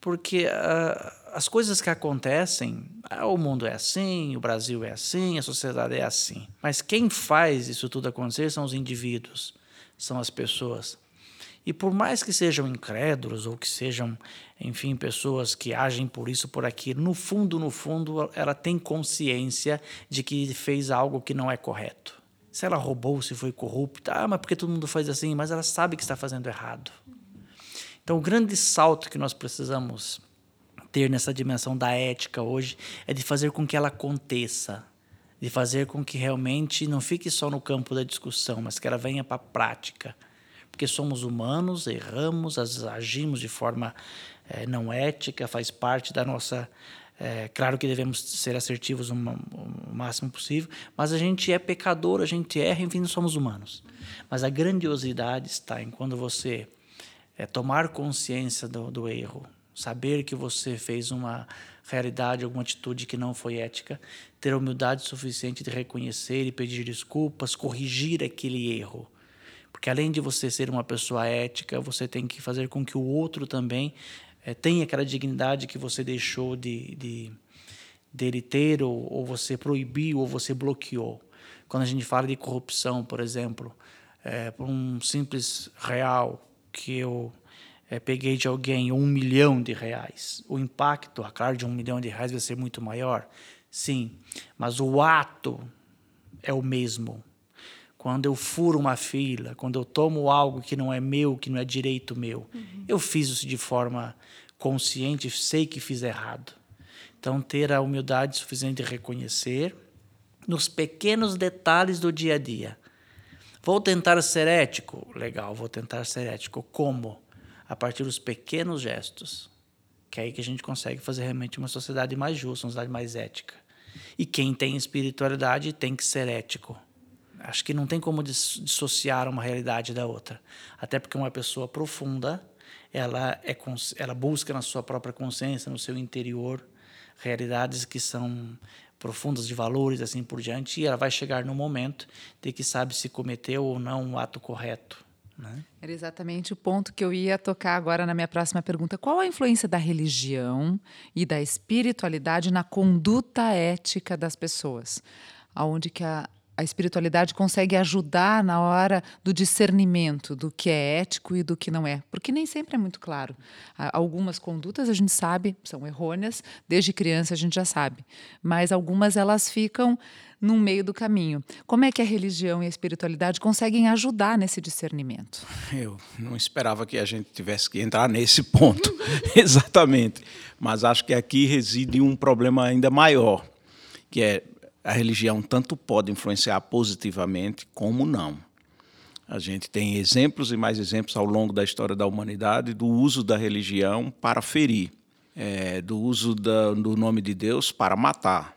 porque uh, as coisas que acontecem, ah, o mundo é assim, o Brasil é assim, a sociedade é assim. Mas quem faz isso tudo acontecer são os indivíduos, são as pessoas. E por mais que sejam incrédulos ou que sejam, enfim, pessoas que agem por isso, por aquilo, no fundo, no fundo, ela tem consciência de que fez algo que não é correto. Se ela roubou, se foi corrupta, ah, mas porque todo mundo faz assim, mas ela sabe que está fazendo errado. Então, o grande salto que nós precisamos ter nessa dimensão da ética hoje é de fazer com que ela aconteça, de fazer com que realmente não fique só no campo da discussão, mas que ela venha para a prática porque somos humanos, erramos, agimos de forma é, não ética, faz parte da nossa. É, claro que devemos ser assertivos o, o máximo possível, mas a gente é pecador, a gente erra, enfim, somos humanos. Mas a grandiosidade está em quando você é, tomar consciência do, do erro, saber que você fez uma realidade, alguma atitude que não foi ética, ter a humildade suficiente de reconhecer e pedir desculpas, corrigir aquele erro. Porque além de você ser uma pessoa ética, você tem que fazer com que o outro também é, tenha aquela dignidade que você deixou de, de dele ter, ou, ou você proibiu, ou você bloqueou. Quando a gente fala de corrupção, por exemplo, é, por um simples real que eu é, peguei de alguém um milhão de reais, o impacto, a cara de um milhão de reais vai ser muito maior? Sim, mas o ato é o mesmo quando eu furo uma fila, quando eu tomo algo que não é meu, que não é direito meu, uhum. eu fiz isso de forma consciente, sei que fiz errado. Então, ter a humildade suficiente de reconhecer nos pequenos detalhes do dia a dia. Vou tentar ser ético? Legal, vou tentar ser ético. Como? A partir dos pequenos gestos. Que é aí que a gente consegue fazer realmente uma sociedade mais justa, uma sociedade mais ética. E quem tem espiritualidade tem que ser ético acho que não tem como dissociar uma realidade da outra. Até porque uma pessoa profunda, ela, é, ela busca na sua própria consciência, no seu interior, realidades que são profundas de valores, assim por diante, e ela vai chegar no momento de que sabe se cometeu ou não um ato correto. Né? Era exatamente o ponto que eu ia tocar agora na minha próxima pergunta. Qual a influência da religião e da espiritualidade na conduta ética das pessoas? Aonde que a, a espiritualidade consegue ajudar na hora do discernimento do que é ético e do que não é, porque nem sempre é muito claro. Algumas condutas a gente sabe são errôneas, desde criança a gente já sabe, mas algumas elas ficam no meio do caminho. Como é que a religião e a espiritualidade conseguem ajudar nesse discernimento? Eu não esperava que a gente tivesse que entrar nesse ponto, *laughs* exatamente, mas acho que aqui reside um problema ainda maior, que é a religião tanto pode influenciar positivamente como não. A gente tem exemplos e mais exemplos ao longo da história da humanidade do uso da religião para ferir, é, do uso da, do nome de Deus para matar.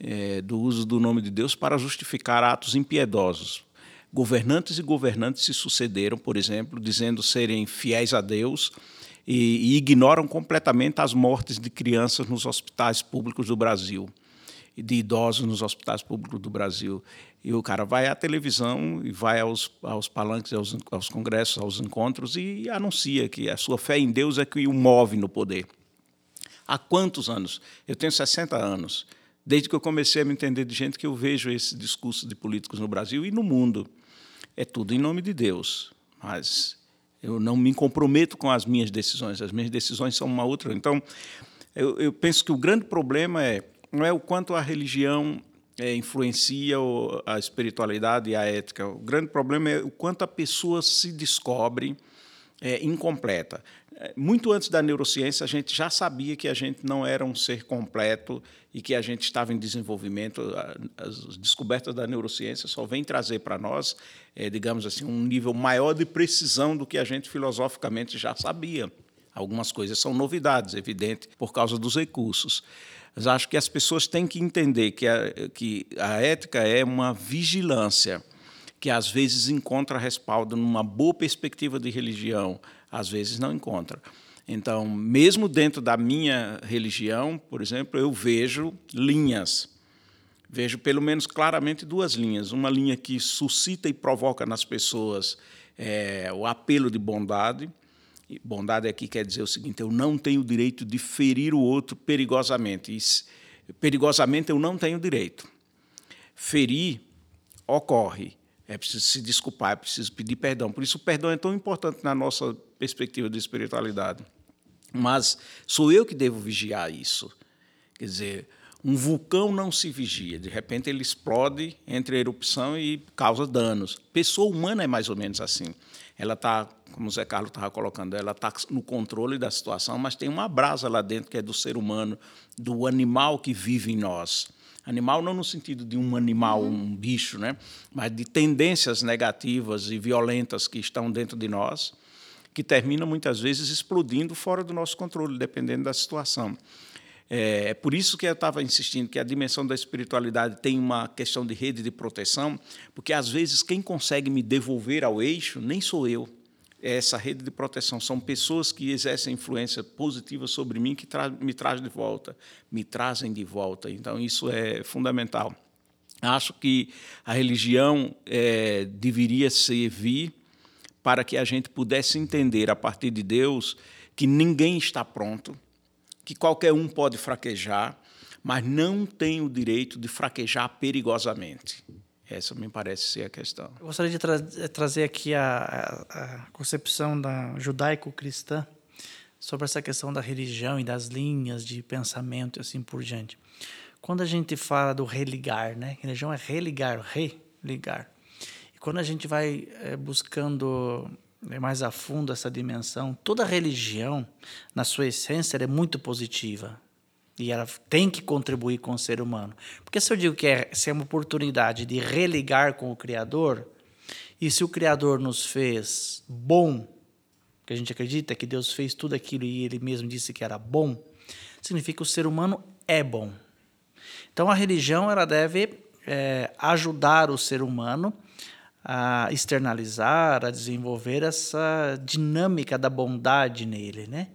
é, do uso do nome de Deus para justificar atos impiedosos. Governantes e governantes se sucederam, por exemplo, dizendo serem fiéis a Deus e, e ignoram completamente as mortes de crianças nos hospitais públicos do Brasil de idosos nos hospitais públicos do Brasil. E o cara vai à televisão e vai aos, aos palanques, aos, aos congressos, aos encontros e anuncia que a sua fé em Deus é que o move no poder. Há quantos anos? Eu tenho 60 anos. Desde que eu comecei a me entender de gente que eu vejo esse discurso de políticos no Brasil e no mundo. É tudo em nome de Deus. Mas eu não me comprometo com as minhas decisões. As minhas decisões são uma outra. Então, eu, eu penso que o grande problema é não é o quanto a religião é, influencia a espiritualidade e a ética. O grande problema é o quanto a pessoa se descobre é, incompleta. É, muito antes da neurociência, a gente já sabia que a gente não era um ser completo e que a gente estava em desenvolvimento. As descobertas da neurociência só vêm trazer para nós, é, digamos assim, um nível maior de precisão do que a gente filosoficamente já sabia. Algumas coisas são novidades, evidente, por causa dos recursos. Mas acho que as pessoas têm que entender que a, que a ética é uma vigilância que às vezes encontra respaldo numa boa perspectiva de religião, às vezes não encontra. Então, mesmo dentro da minha religião, por exemplo, eu vejo linhas. Vejo pelo menos claramente duas linhas. Uma linha que suscita e provoca nas pessoas é, o apelo de bondade, Bondade aqui quer dizer o seguinte: eu não tenho o direito de ferir o outro perigosamente. Perigosamente eu não tenho direito. Ferir ocorre. É preciso se desculpar, é preciso pedir perdão. Por isso, o perdão é tão importante na nossa perspectiva de espiritualidade. Mas sou eu que devo vigiar isso. Quer dizer, um vulcão não se vigia. De repente, ele explode entre a erupção e causa danos. Pessoa humana é mais ou menos assim. Ela está como o Zé Carlos estava colocando, ela está no controle da situação, mas tem uma brasa lá dentro que é do ser humano, do animal que vive em nós. Animal não no sentido de um animal, uhum. um bicho, né? mas de tendências negativas e violentas que estão dentro de nós, que terminam muitas vezes explodindo fora do nosso controle, dependendo da situação. É, é por isso que eu estava insistindo que a dimensão da espiritualidade tem uma questão de rede de proteção, porque às vezes quem consegue me devolver ao eixo nem sou eu é essa rede de proteção. São pessoas que exercem influência positiva sobre mim que tra me trazem de volta, me trazem de volta. Então, isso é fundamental. Acho que a religião é, deveria servir para que a gente pudesse entender, a partir de Deus, que ninguém está pronto, que qualquer um pode fraquejar, mas não tem o direito de fraquejar perigosamente. Essa me parece ser a questão. Eu gostaria de tra eh, trazer aqui a, a, a concepção da judaico-cristã sobre essa questão da religião e das linhas de pensamento e assim por diante. Quando a gente fala do religar, né? Religião é religar, religar. E quando a gente vai é, buscando é, mais a fundo essa dimensão, toda religião, na sua essência, é muito positiva. E ela tem que contribuir com o ser humano. Porque se eu digo que é, se é uma oportunidade de religar com o Criador, e se o Criador nos fez bom, que a gente acredita que Deus fez tudo aquilo e ele mesmo disse que era bom, significa que o ser humano é bom. Então a religião ela deve é, ajudar o ser humano a externalizar, a desenvolver essa dinâmica da bondade nele, né?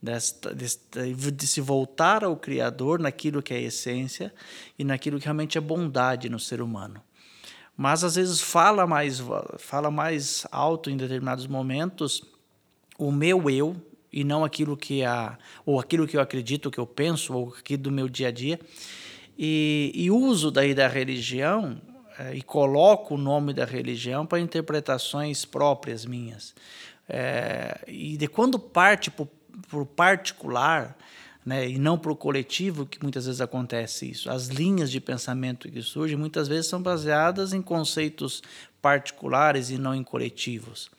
desta, desta, de se voltar ao Criador naquilo que é essência e naquilo que realmente é bondade no ser humano. Mas às vezes fala mais, fala mais alto em determinados momentos o meu eu e não aquilo que a ou aquilo que eu acredito, que eu penso ou aqui do meu dia a dia. E, e uso daí da religião e coloco o nome da religião para interpretações próprias minhas. É, e de quando parte para o particular, né, e não para o coletivo, que muitas vezes acontece isso. As linhas de pensamento que surgem muitas vezes são baseadas em conceitos particulares e não em coletivos.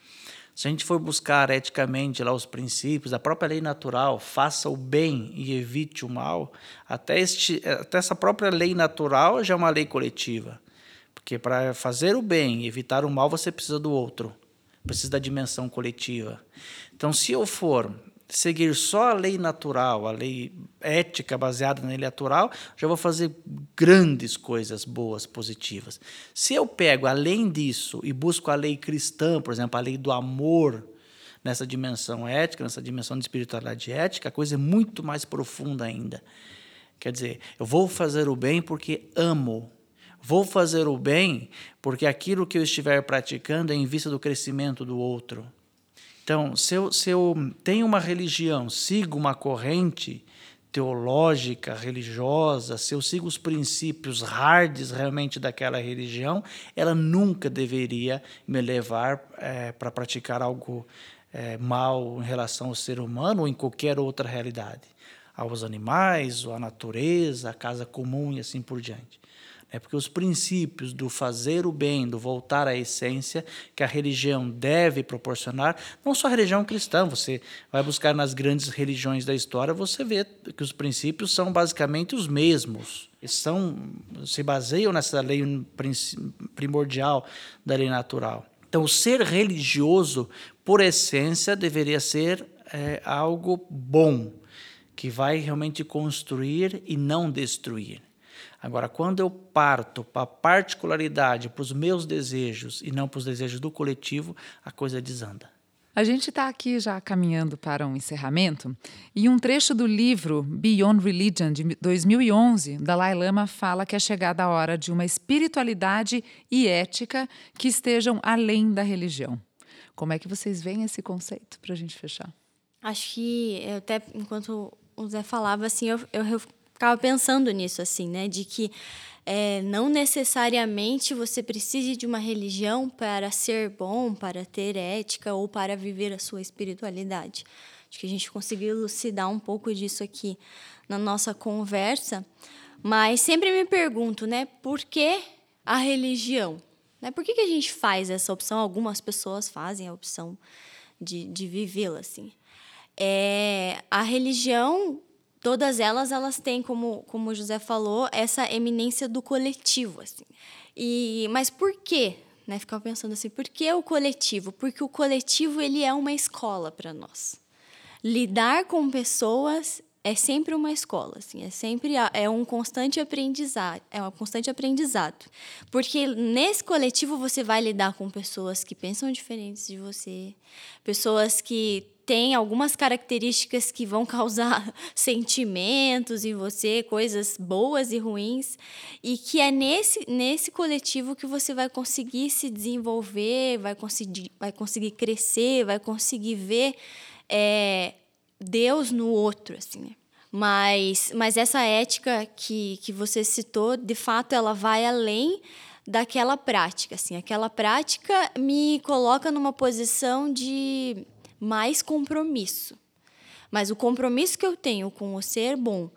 Se a gente for buscar eticamente lá os princípios, a própria lei natural, faça o bem e evite o mal, até, este, até essa própria lei natural já é uma lei coletiva. Porque para fazer o bem e evitar o mal, você precisa do outro, precisa da dimensão coletiva. Então, se eu for seguir só a lei natural, a lei ética baseada na lei natural, já vou fazer grandes coisas boas, positivas. Se eu pego além disso e busco a lei cristã, por exemplo, a lei do amor, nessa dimensão ética, nessa dimensão de espiritualidade ética, a coisa é muito mais profunda ainda. Quer dizer, eu vou fazer o bem porque amo. Vou fazer o bem porque aquilo que eu estiver praticando é em vista do crescimento do outro. Então, se eu, se eu tenho uma religião, sigo uma corrente teológica, religiosa, se eu sigo os princípios hards realmente daquela religião, ela nunca deveria me levar é, para praticar algo é, mal em relação ao ser humano ou em qualquer outra realidade, aos animais, ou à natureza, à casa comum e assim por diante. É porque os princípios do fazer o bem, do voltar à essência que a religião deve proporcionar, não só a religião cristã, você vai buscar nas grandes religiões da história, você vê que os princípios são basicamente os mesmos. São, se baseiam nessa lei primordial da lei natural. Então, ser religioso, por essência, deveria ser é, algo bom, que vai realmente construir e não destruir. Agora, quando eu parto para a particularidade, para os meus desejos e não para os desejos do coletivo, a coisa desanda. A gente está aqui já caminhando para um encerramento e um trecho do livro Beyond Religion, de 2011, Dalai Lama fala que é chegada a hora de uma espiritualidade e ética que estejam além da religião. Como é que vocês veem esse conceito para a gente fechar? Acho que, até enquanto o Zé falava, assim, eu, eu ficava pensando nisso, assim, né? De que é, não necessariamente você precise de uma religião para ser bom, para ter ética ou para viver a sua espiritualidade. Acho que a gente conseguiu elucidar um pouco disso aqui na nossa conversa. Mas sempre me pergunto, né? Por que a religião? Né? Por que, que a gente faz essa opção? Algumas pessoas fazem a opção de, de vivê-la assim. É, a religião todas elas elas têm como como o José falou essa eminência do coletivo assim. E mas por quê? Né ficava pensando assim por que o coletivo? Porque o coletivo ele é uma escola para nós. Lidar com pessoas é sempre uma escola, assim, é sempre é um constante aprendizado, é um constante aprendizado, porque nesse coletivo você vai lidar com pessoas que pensam diferentes de você, pessoas que têm algumas características que vão causar *laughs* sentimentos em você, coisas boas e ruins, e que é nesse nesse coletivo que você vai conseguir se desenvolver, vai conseguir vai conseguir crescer, vai conseguir ver é, Deus no outro, assim? Mas, mas essa ética que, que você citou, de fato, ela vai além daquela prática, assim. Aquela prática me coloca numa posição de mais compromisso. Mas o compromisso que eu tenho com o ser bom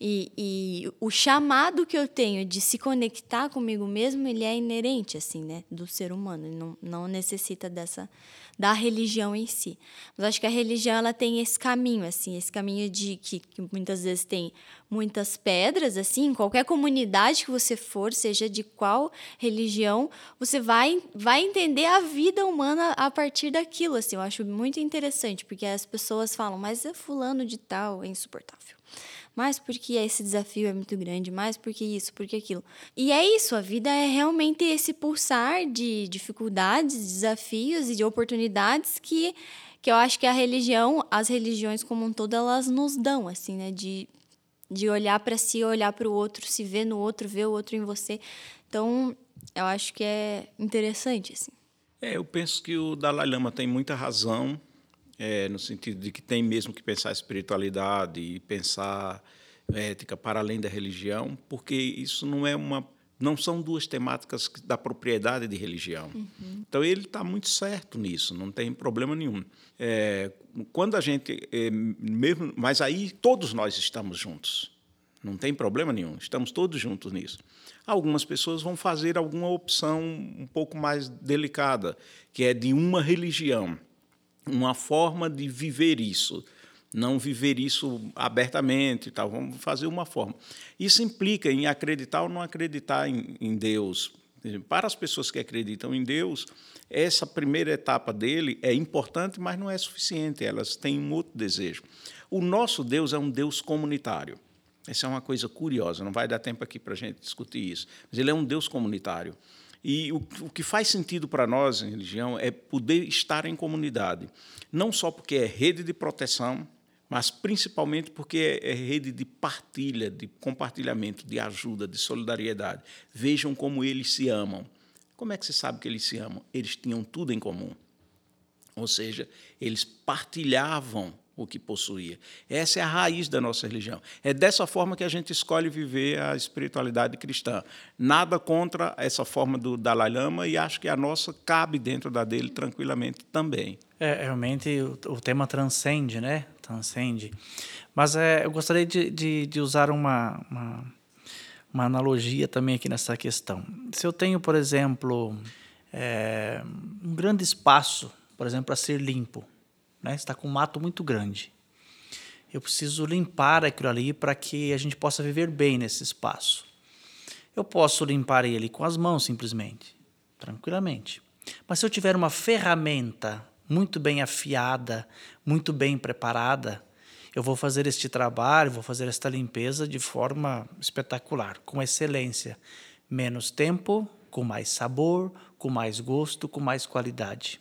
e, e, o chamado que eu tenho de se conectar comigo mesmo, ele é inerente, assim, né? Do ser humano. Ele não, não necessita dessa da religião em si. Mas acho que a religião ela tem esse caminho, assim, esse caminho de que, que muitas vezes tem muitas pedras, assim, qualquer comunidade que você for, seja de qual religião, você vai, vai entender a vida humana a partir daquilo, assim. Eu acho muito interessante, porque as pessoas falam, mas é fulano de tal é insuportável mais porque esse desafio é muito grande, mais porque isso, porque aquilo. E é isso, a vida é realmente esse pulsar de dificuldades, desafios e de oportunidades que que eu acho que a religião, as religiões como um todo, elas nos dão assim, né, de de olhar para si, olhar para o outro, se ver no outro, ver o outro em você. Então, eu acho que é interessante assim. É, eu penso que o Dalai Lama tem muita razão é, no sentido de que tem mesmo que pensar espiritualidade e pensar ética para além da religião, porque isso não é uma não são duas temáticas da propriedade de religião. Uhum. Então ele está muito certo nisso, não tem problema nenhum. É, quando a gente é, mesmo, mas aí todos nós estamos juntos, não tem problema nenhum, estamos todos juntos nisso. Algumas pessoas vão fazer alguma opção um pouco mais delicada, que é de uma religião uma forma de viver isso, não viver isso abertamente, tal. Vamos fazer uma forma. Isso implica em acreditar ou não acreditar em, em Deus, Para as pessoas que acreditam em Deus, essa primeira etapa dele é importante, mas não é suficiente. Elas têm um outro desejo. O nosso Deus é um Deus comunitário. Essa é uma coisa curiosa, não vai dar tempo aqui para a gente discutir isso. Mas ele é um Deus comunitário. E o, o que faz sentido para nós em religião é poder estar em comunidade. Não só porque é rede de proteção, mas principalmente porque é rede de partilha, de compartilhamento, de ajuda, de solidariedade. Vejam como eles se amam. Como é que você sabe que eles se amam? Eles tinham tudo em comum. Ou seja, eles partilhavam o que possuía. Essa é a raiz da nossa religião. É dessa forma que a gente escolhe viver a espiritualidade cristã. Nada contra essa forma do Dalai Lama e acho que a nossa cabe dentro da dele tranquilamente também. É, realmente o, o tema transcende, né? Transcende. Mas é, eu gostaria de, de, de usar uma, uma, uma, analogia também aqui nessa questão. Se eu tenho, por exemplo, é, um grande espaço, por exemplo, para ser limpo, né? está com um mato muito grande. Eu preciso limpar aquilo ali para que a gente possa viver bem nesse espaço. Eu posso limpar ele com as mãos simplesmente, tranquilamente. Mas se eu tiver uma ferramenta muito bem afiada, muito bem preparada, eu vou fazer este trabalho, vou fazer esta limpeza de forma espetacular, com excelência. Menos tempo, com mais sabor, com mais gosto, com mais qualidade.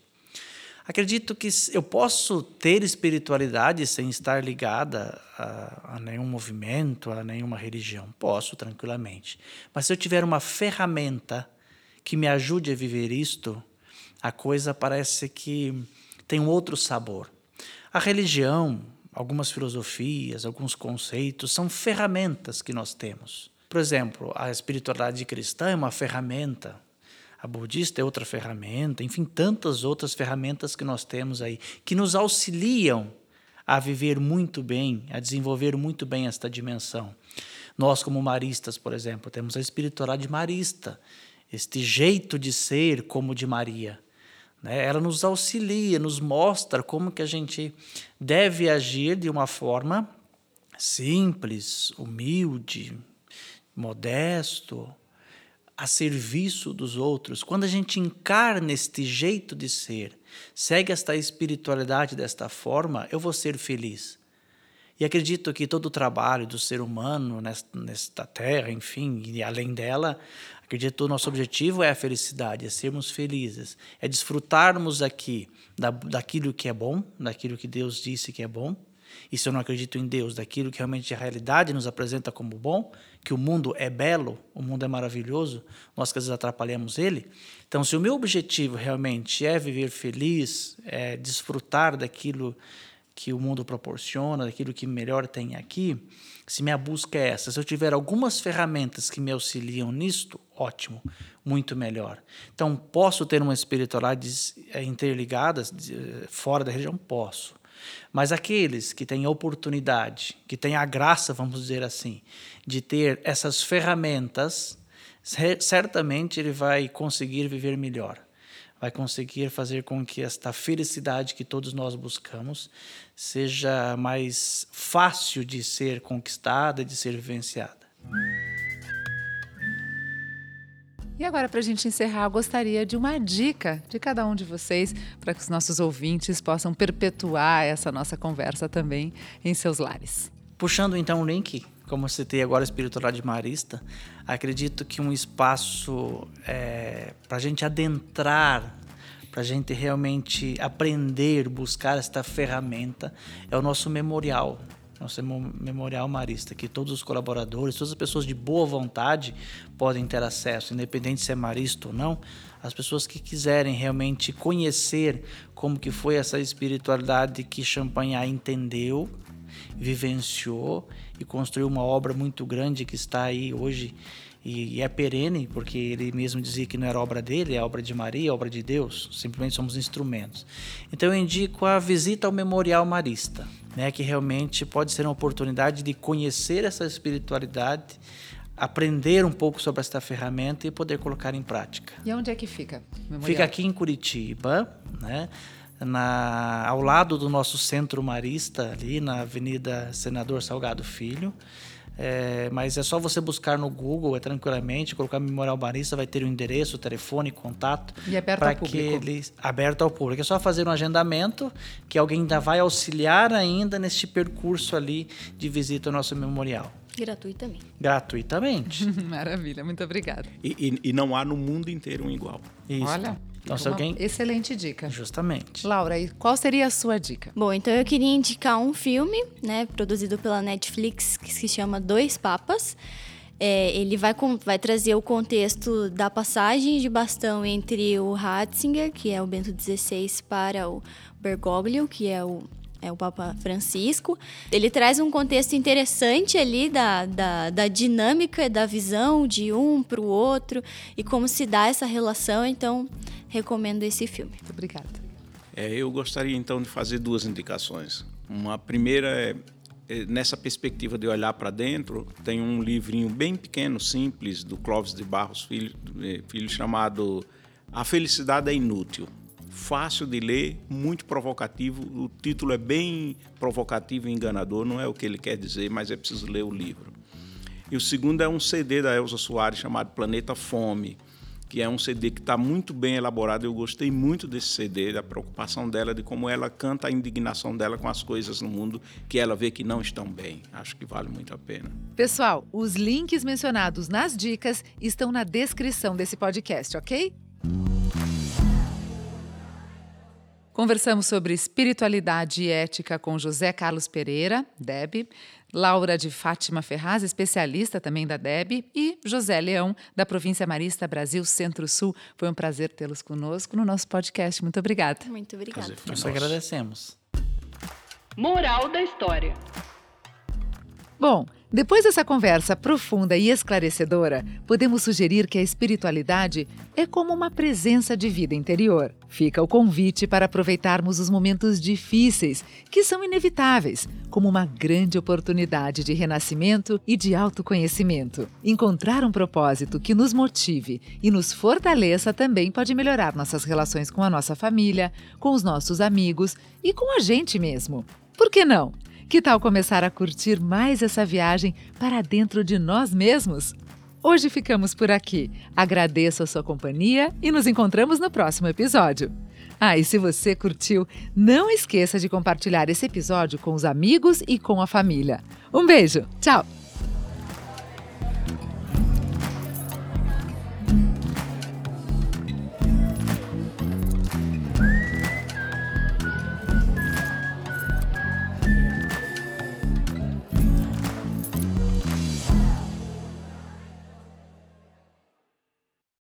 Acredito que eu posso ter espiritualidade sem estar ligada a, a, nenhum movimento, a nenhuma religião. Posso, tranquilamente. Mas se eu tiver uma ferramenta que me ajude a viver isto, a coisa parece que tem um outro sabor. A religião, algumas filosofias, alguns conceitos são ferramentas que nós temos. Por exemplo, a espiritualidade cristã é uma ferramenta a budista é outra ferramenta, enfim, tantas outras ferramentas que nós temos aí, que nos auxiliam a viver muito bem, a desenvolver muito bem esta dimensão. Nós, como maristas, por exemplo, temos a espiritualidade marista, este jeito de ser como de Maria. Né? Ela nos auxilia, nos mostra como que a gente deve agir de uma forma simples, humilde, modesto, a serviço dos outros, quando a gente encarna este jeito de ser, segue esta espiritualidade desta forma, eu vou ser feliz. E acredito que todo o trabalho do ser humano nesta, terra, enfim, e além dela, acredito que o nosso objetivo é a felicidade, é sermos felizes, é desfrutarmos aqui da, daquilo que é bom, daquilo que Deus disse que é bom, e se eu não acredito em Deus, daquilo que realmente a realidade nos apresenta como bom, que o mundo é belo, o mundo é maravilhoso, nós que às vezes atrapalhamos ele. Então, se o meu objetivo realmente é viver feliz, é desfrutar daquilo que o mundo proporciona, daquilo que melhor tem aqui, se minha busca é essa, se eu tiver algumas ferramentas que me auxiliam nisto, ótimo, muito melhor. Então, posso ter uma espiritualidade é, interligada fora da religião? Posso. Mas aqueles que têm oportunidade, que têm a graça, vamos dizer assim, de ter essas ferramentas, certamente ele vai conseguir viver melhor. Vai conseguir fazer com que esta felicidade que todos nós buscamos seja mais fácil de ser conquistada, de ser vivenciada. E agora, para a gente encerrar, gostaria de uma dica de cada um de vocês para que os nossos ouvintes possam perpetuar essa nossa conversa também em seus lares. Puxando então o link, como eu citei agora, espiritualidade marista, acredito que um espaço é, para a gente adentrar, para a gente realmente aprender, buscar esta ferramenta, é o nosso memorial, nosso memorial marista, que todos os colaboradores, todas as pessoas de boa vontade podem ter acesso, independente se é marista ou não, as pessoas que quiserem realmente conhecer como que foi essa espiritualidade que Champagnat entendeu, vivenciou e construiu uma obra muito grande que está aí hoje e, é perene, porque ele mesmo dizia que não era obra dele, é obra de Maria, é obra de Deus, simplesmente somos instrumentos. Então eu indico a visita ao Memorial Marista, né, que realmente pode ser uma oportunidade de conhecer essa espiritualidade, aprender um pouco sobre esta ferramenta e poder colocar em prática. E onde é que fica? Memorial? Fica aqui em Curitiba, né? Na, ao lado do nosso centro marista, ali na Avenida Senador Salgado Filho É, mas é só você buscar no Google, é tranquilamente, colocar Memorial Marista, vai ter o endereço, o telefone, contato. E aberto ao público. Que ele, aberto ao público. É só fazer um agendamento que alguém ainda vai auxiliar ainda neste percurso ali de visita ao nosso memorial. Gratuitamente. Gratuitamente. *laughs* Maravilha, muito obrigada. E, e, e, não há no mundo inteiro um igual. Isso. Olha. Então, se alguém... Excelente dica. Justamente. Laura, e qual seria a sua dica? Bom, então eu queria indicar um filme, né, produzido pela Netflix, que se chama Dois Papas. É, ele vai, vai trazer o contexto da passagem de bastão entre o Ratzinger, que é o Bento XVI, para o Bergoglio, que é o é o Papa Francisco. Ele traz um contexto interessante ali da, da, da dinâmica, da visão de um para o outro e como se dá essa relação. Então, recomendo esse filme. Muito obrigada. É, eu gostaria então de fazer duas indicações. Uma primeira é, é nessa perspectiva de olhar para dentro, tem um livrinho bem pequeno, simples, do Clóvis de Barros Filho, é, filho chamado A Felicidade é Inútil fácil de ler, muito provocativo. O título é bem provocativo e enganador, não é o que ele quer dizer, mas é preciso ler o livro. E o segundo é um CD da Elza Soares chamado Planeta Fome, que é um CD que está muito bem elaborado. Eu gostei muito desse CD, da preocupação dela, de como ela canta a indignação dela com as coisas no mundo que ela vê que não estão bem. Acho que vale muito a pena. Pessoal, os links mencionados nas dicas estão na descrição desse podcast, ok? Conversamos sobre espiritualidade e ética com José Carlos Pereira, DEB, Laura de Fátima Ferraz, especialista também da DEB, e José Leão, da Província Marista Brasil Centro-Sul. Foi um prazer tê-los conosco no nosso podcast. Muito obrigada. Muito obrigada. Nós agradecemos. Moral da história. Bom, depois dessa conversa profunda e esclarecedora, podemos sugerir que a espiritualidade é como uma presença de vida interior. Fica o convite para aproveitarmos os momentos difíceis, que são inevitáveis, como uma grande oportunidade de renascimento e de autoconhecimento. Encontrar um propósito que nos motive e nos fortaleça também pode melhorar nossas relações com a nossa família, com os nossos amigos e com a gente mesmo. Por que não? Que tal começar a curtir mais essa viagem para dentro de nós mesmos? Hoje ficamos por aqui. Agradeço a sua companhia e nos encontramos no próximo episódio. Ah, e se você curtiu, não esqueça de compartilhar esse episódio com os amigos e com a família. Um beijo, tchau!